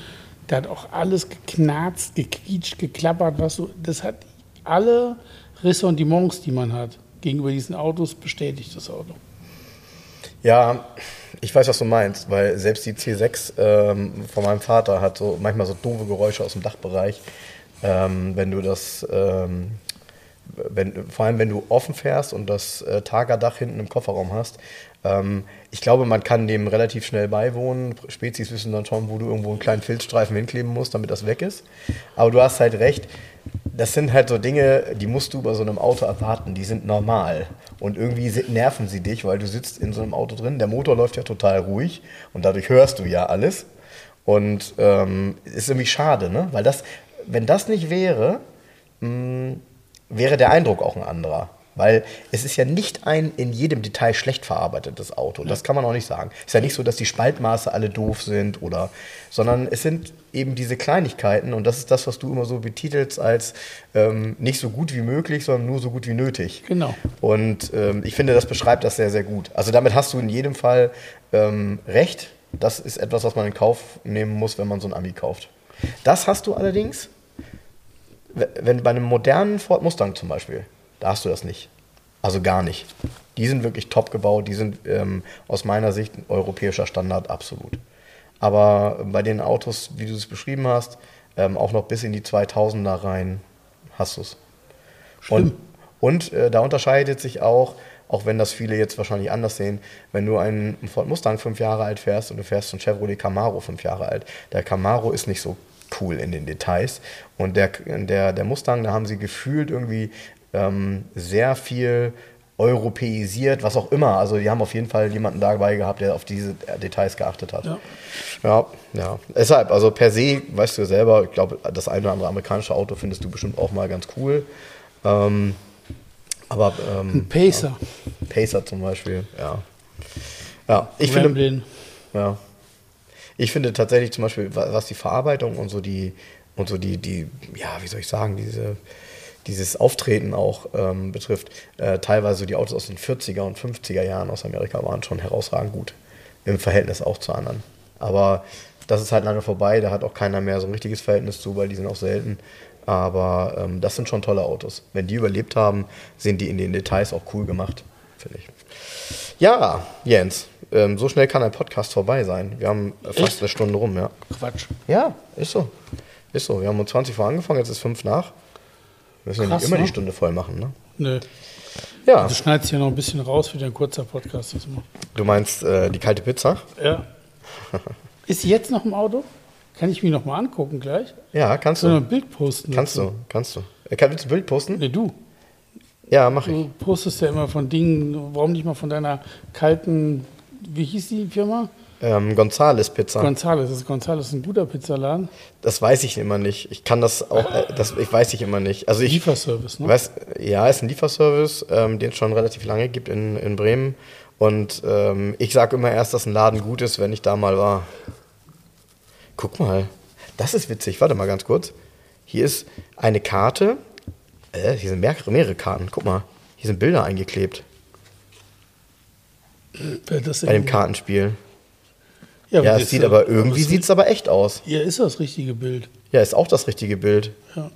Der hat auch alles geknarzt, gequietscht, geklappert, was so, das hat alle Ressentiments, die man hat, gegenüber diesen Autos bestätigt, das Auto. Ja, ich weiß, was du meinst, weil selbst die C6 ähm, von meinem Vater hat so manchmal so doofe Geräusche aus dem Dachbereich, ähm, wenn du das, ähm, wenn, vor allem wenn du offen fährst und das äh, Tagerdach hinten im Kofferraum hast. Ähm, ich glaube, man kann dem relativ schnell beiwohnen. Spezies wissen dann schon, wo du irgendwo einen kleinen Filzstreifen hinkleben musst, damit das weg ist. Aber du hast halt recht, das sind halt so Dinge, die musst du bei so einem Auto erwarten, die sind normal. Und irgendwie nerven sie dich, weil du sitzt in so einem Auto drin, der Motor läuft ja total ruhig und dadurch hörst du ja alles. Und ähm, ist irgendwie schade, ne? Weil das, wenn das nicht wäre, mh, wäre der Eindruck auch ein anderer. Weil es ist ja nicht ein in jedem Detail schlecht verarbeitetes Auto. Das kann man auch nicht sagen. Es ist ja nicht so, dass die Spaltmaße alle doof sind oder, sondern es sind eben diese Kleinigkeiten und das ist das, was du immer so betitelst als ähm, nicht so gut wie möglich, sondern nur so gut wie nötig. Genau. Und ähm, ich finde, das beschreibt das sehr, sehr gut. Also damit hast du in jedem Fall ähm, recht. Das ist etwas, was man in Kauf nehmen muss, wenn man so ein Ami kauft. Das hast du allerdings, wenn bei einem modernen Ford Mustang zum Beispiel, da hast du das nicht. Also gar nicht. Die sind wirklich top gebaut, die sind ähm, aus meiner Sicht ein europäischer Standard absolut. Aber bei den Autos, wie du es beschrieben hast, ähm, auch noch bis in die 2000er rein, hast du es. Und, und äh, da unterscheidet sich auch, auch wenn das viele jetzt wahrscheinlich anders sehen, wenn du einen Ford Mustang fünf Jahre alt fährst und du fährst einen Chevrolet Camaro fünf Jahre alt. Der Camaro ist nicht so cool in den Details. Und der, der, der Mustang, da haben sie gefühlt irgendwie ähm, sehr viel europäisiert, was auch immer. Also die haben auf jeden Fall jemanden dabei gehabt, der auf diese Details geachtet hat. Ja. Ja, ja. Deshalb, also per se, weißt du selber, ich glaube, das eine oder andere amerikanische Auto findest du bestimmt auch mal ganz cool. Ähm, aber ähm, Ein Pacer, Pacer zum Beispiel, ja. Ja, ich finde, Ramblin. ja. Ich finde tatsächlich zum Beispiel, wa- was die Verarbeitung und so die, und so die, die, ja, wie soll ich sagen, diese, dieses Auftreten auch ähm, betrifft, äh, teilweise die Autos aus den 40er und 50er Jahren aus Amerika waren schon herausragend gut. Im Verhältnis auch zu anderen. Aber das ist halt lange vorbei, da hat auch keiner mehr so ein richtiges Verhältnis zu, weil die sind auch selten. Aber ähm, das sind schon tolle Autos. Wenn die überlebt haben, sind die in den Details auch cool gemacht, finde ich. Ja, Jens, ähm, so schnell kann ein Podcast vorbei sein. Wir haben fast Echt? eine Stunde rum, ja. Quatsch. Ja, ist so. Ist so. Wir haben um 20 vor angefangen, jetzt ist 5 nach. Wir müssen ja Krass, nicht immer ne? die Stunde voll machen, ne? Nö. Ja, Du schneidest hier noch ein bisschen raus für dein kurzer Podcast. Du meinst äh, die kalte Pizza? Ja. Ist sie jetzt noch im Auto? Kann ich mich noch mal angucken gleich? Ja, kannst du. noch ein Bild posten? Kannst dazu? du, kannst du. Äh, kann- Willst du ein Bild posten? Nee, du. Ja, mach ich. Du postest ja immer von Dingen, warum nicht mal von deiner kalten, wie hieß die Firma? Ähm, Gonzales Pizza. Gonzales. Ist Gonzales ein guter Pizzaladen? Das weiß ich immer nicht. Ich kann das auch, äh, das ich weiß ich immer nicht. Also ich Lieferservice, ne? weiß, ja, ist ein Lieferservice, ähm, den es schon relativ lange gibt in, in Bremen. Und ähm, ich sage immer erst, dass ein Laden gut ist, wenn ich da mal war. Guck mal, das ist witzig. Warte mal ganz kurz. Hier ist eine Karte. Äh, hier sind mehrere, mehrere Karten. Guck mal, hier sind Bilder eingeklebt. Das bei dem Kartenspiel. Ja, Ja, es sieht aber irgendwie sieht es aber echt aus. Ja, ist das richtige Bild. Ja, ist auch das richtige Bild. Ja.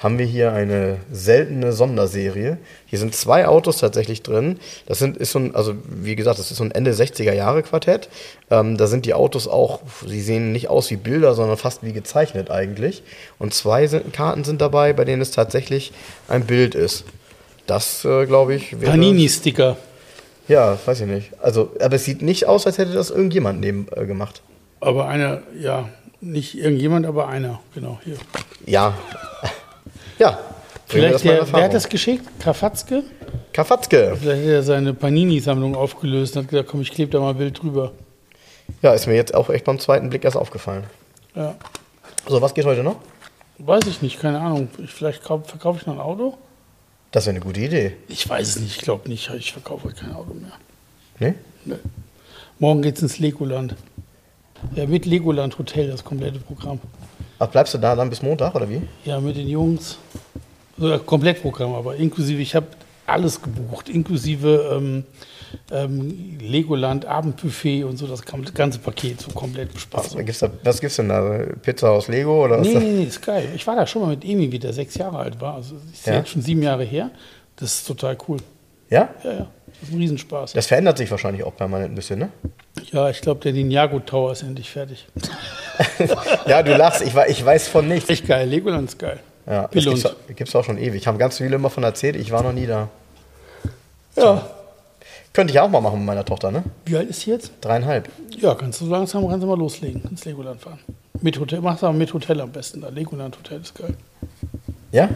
haben wir hier eine seltene Sonderserie. Hier sind zwei Autos tatsächlich drin. Das sind, ist so ein, also wie gesagt, das ist so ein Ende 60er Jahre Quartett. Ähm, da sind die Autos auch, sie sehen nicht aus wie Bilder, sondern fast wie gezeichnet eigentlich. Und zwei sind, Karten sind dabei, bei denen es tatsächlich ein Bild ist. Das, äh, glaube ich, wäre... Panini-Sticker. Ja, weiß ich nicht. Also, aber es sieht nicht aus, als hätte das irgendjemand neben äh, gemacht. Aber einer, ja, nicht irgendjemand, aber einer. Genau, hier. Ja. Ja. Vielleicht der, wer hat das geschickt? Krafatzke? Kafatzke. Vielleicht hat er seine Panini-Sammlung aufgelöst und hat gesagt, komm, ich klebe da mal ein Bild drüber. Ja, ist mir jetzt auch echt beim zweiten Blick erst aufgefallen. Ja. So, was geht heute noch? Weiß ich nicht, keine Ahnung. Ich, vielleicht kauf, verkaufe ich noch ein Auto? Das wäre eine gute Idee. Ich weiß es nicht, ich glaube nicht. Ich verkaufe kein Auto mehr. Ne? Nee. Morgen geht's ins Legoland. Ja, mit Legoland Hotel, das komplette Programm. Ach, bleibst du da dann bis Montag oder wie? Ja, mit den Jungs. So, ja, Komplettprogramm, aber inklusive, ich habe alles gebucht, inklusive ähm, ähm, Legoland, Abendbuffet und so, das das ganze Paket, so komplett Bespaßung. Was gibt's, da, was gibt's denn da? Pizza aus Lego oder was? Nee, da? nee, nee, ist geil. Ich war da schon mal mit Emi, wie der sechs Jahre alt war. Also, sehe Ja. jetzt schon sieben Jahre her. Das ist total cool. Ja? Ja, ja, das ist ein Riesenspaß. Das verändert sich wahrscheinlich auch permanent ein bisschen, ne? Ja, ich glaube, der Ninjago Tower ist endlich fertig. Ja, du lachst, ich, ich weiß von nichts. Echt geil, Legoland ist geil. Ja, das Billund. gibt's, gibt's auch schon ewig. Haben ganz viele immer von erzählt, ich war noch nie da. Ja. Könnte ich ja auch mal machen mit meiner Tochter, ne? Wie alt ist sie jetzt? Dreieinhalb. Ja, kannst du langsam kannst du mal loslegen, ins Legoland fahren. Mit Hotel, mach's aber mit Hotel am besten. Da Legoland Hotel ist geil. Ja?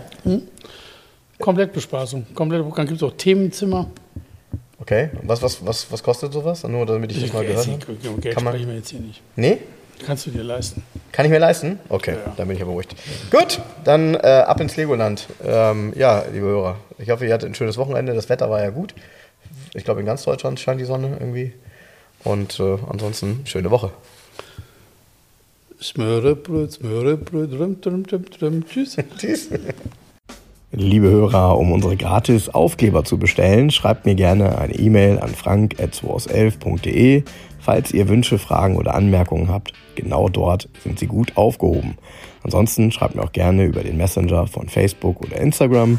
Komplett Bespaßung. Komplett Programm. Gibt es auch Themenzimmer. Okay. Und Was, was, was, was kostet sowas? Nur damit ich das mal gehört habe. Geld, Kann man- sprechen wir jetzt hier nicht. Nee? Kannst du dir leisten. Kann ich mir leisten? Okay, Ja. dann bin ich ja beruhigt. Gut, dann äh, ab ins Legoland. Ähm, ja, liebe Hörer, ich hoffe, ihr hattet ein schönes Wochenende. Das Wetter war ja gut. Ich glaube, in ganz Deutschland scheint die Sonne irgendwie. Und äh, ansonsten, schöne Woche. Smörebröt, Smörebröt, rum, rum, rum, rum. Tschüss. Tschüss. Liebe Hörer, um unsere gratis Aufkleber zu bestellen, schreibt mir gerne eine E-Mail an frank.2aus11.de. Falls ihr Wünsche, Fragen oder Anmerkungen habt, genau dort sind sie gut aufgehoben. Ansonsten schreibt mir auch gerne über den Messenger von Facebook oder Instagram.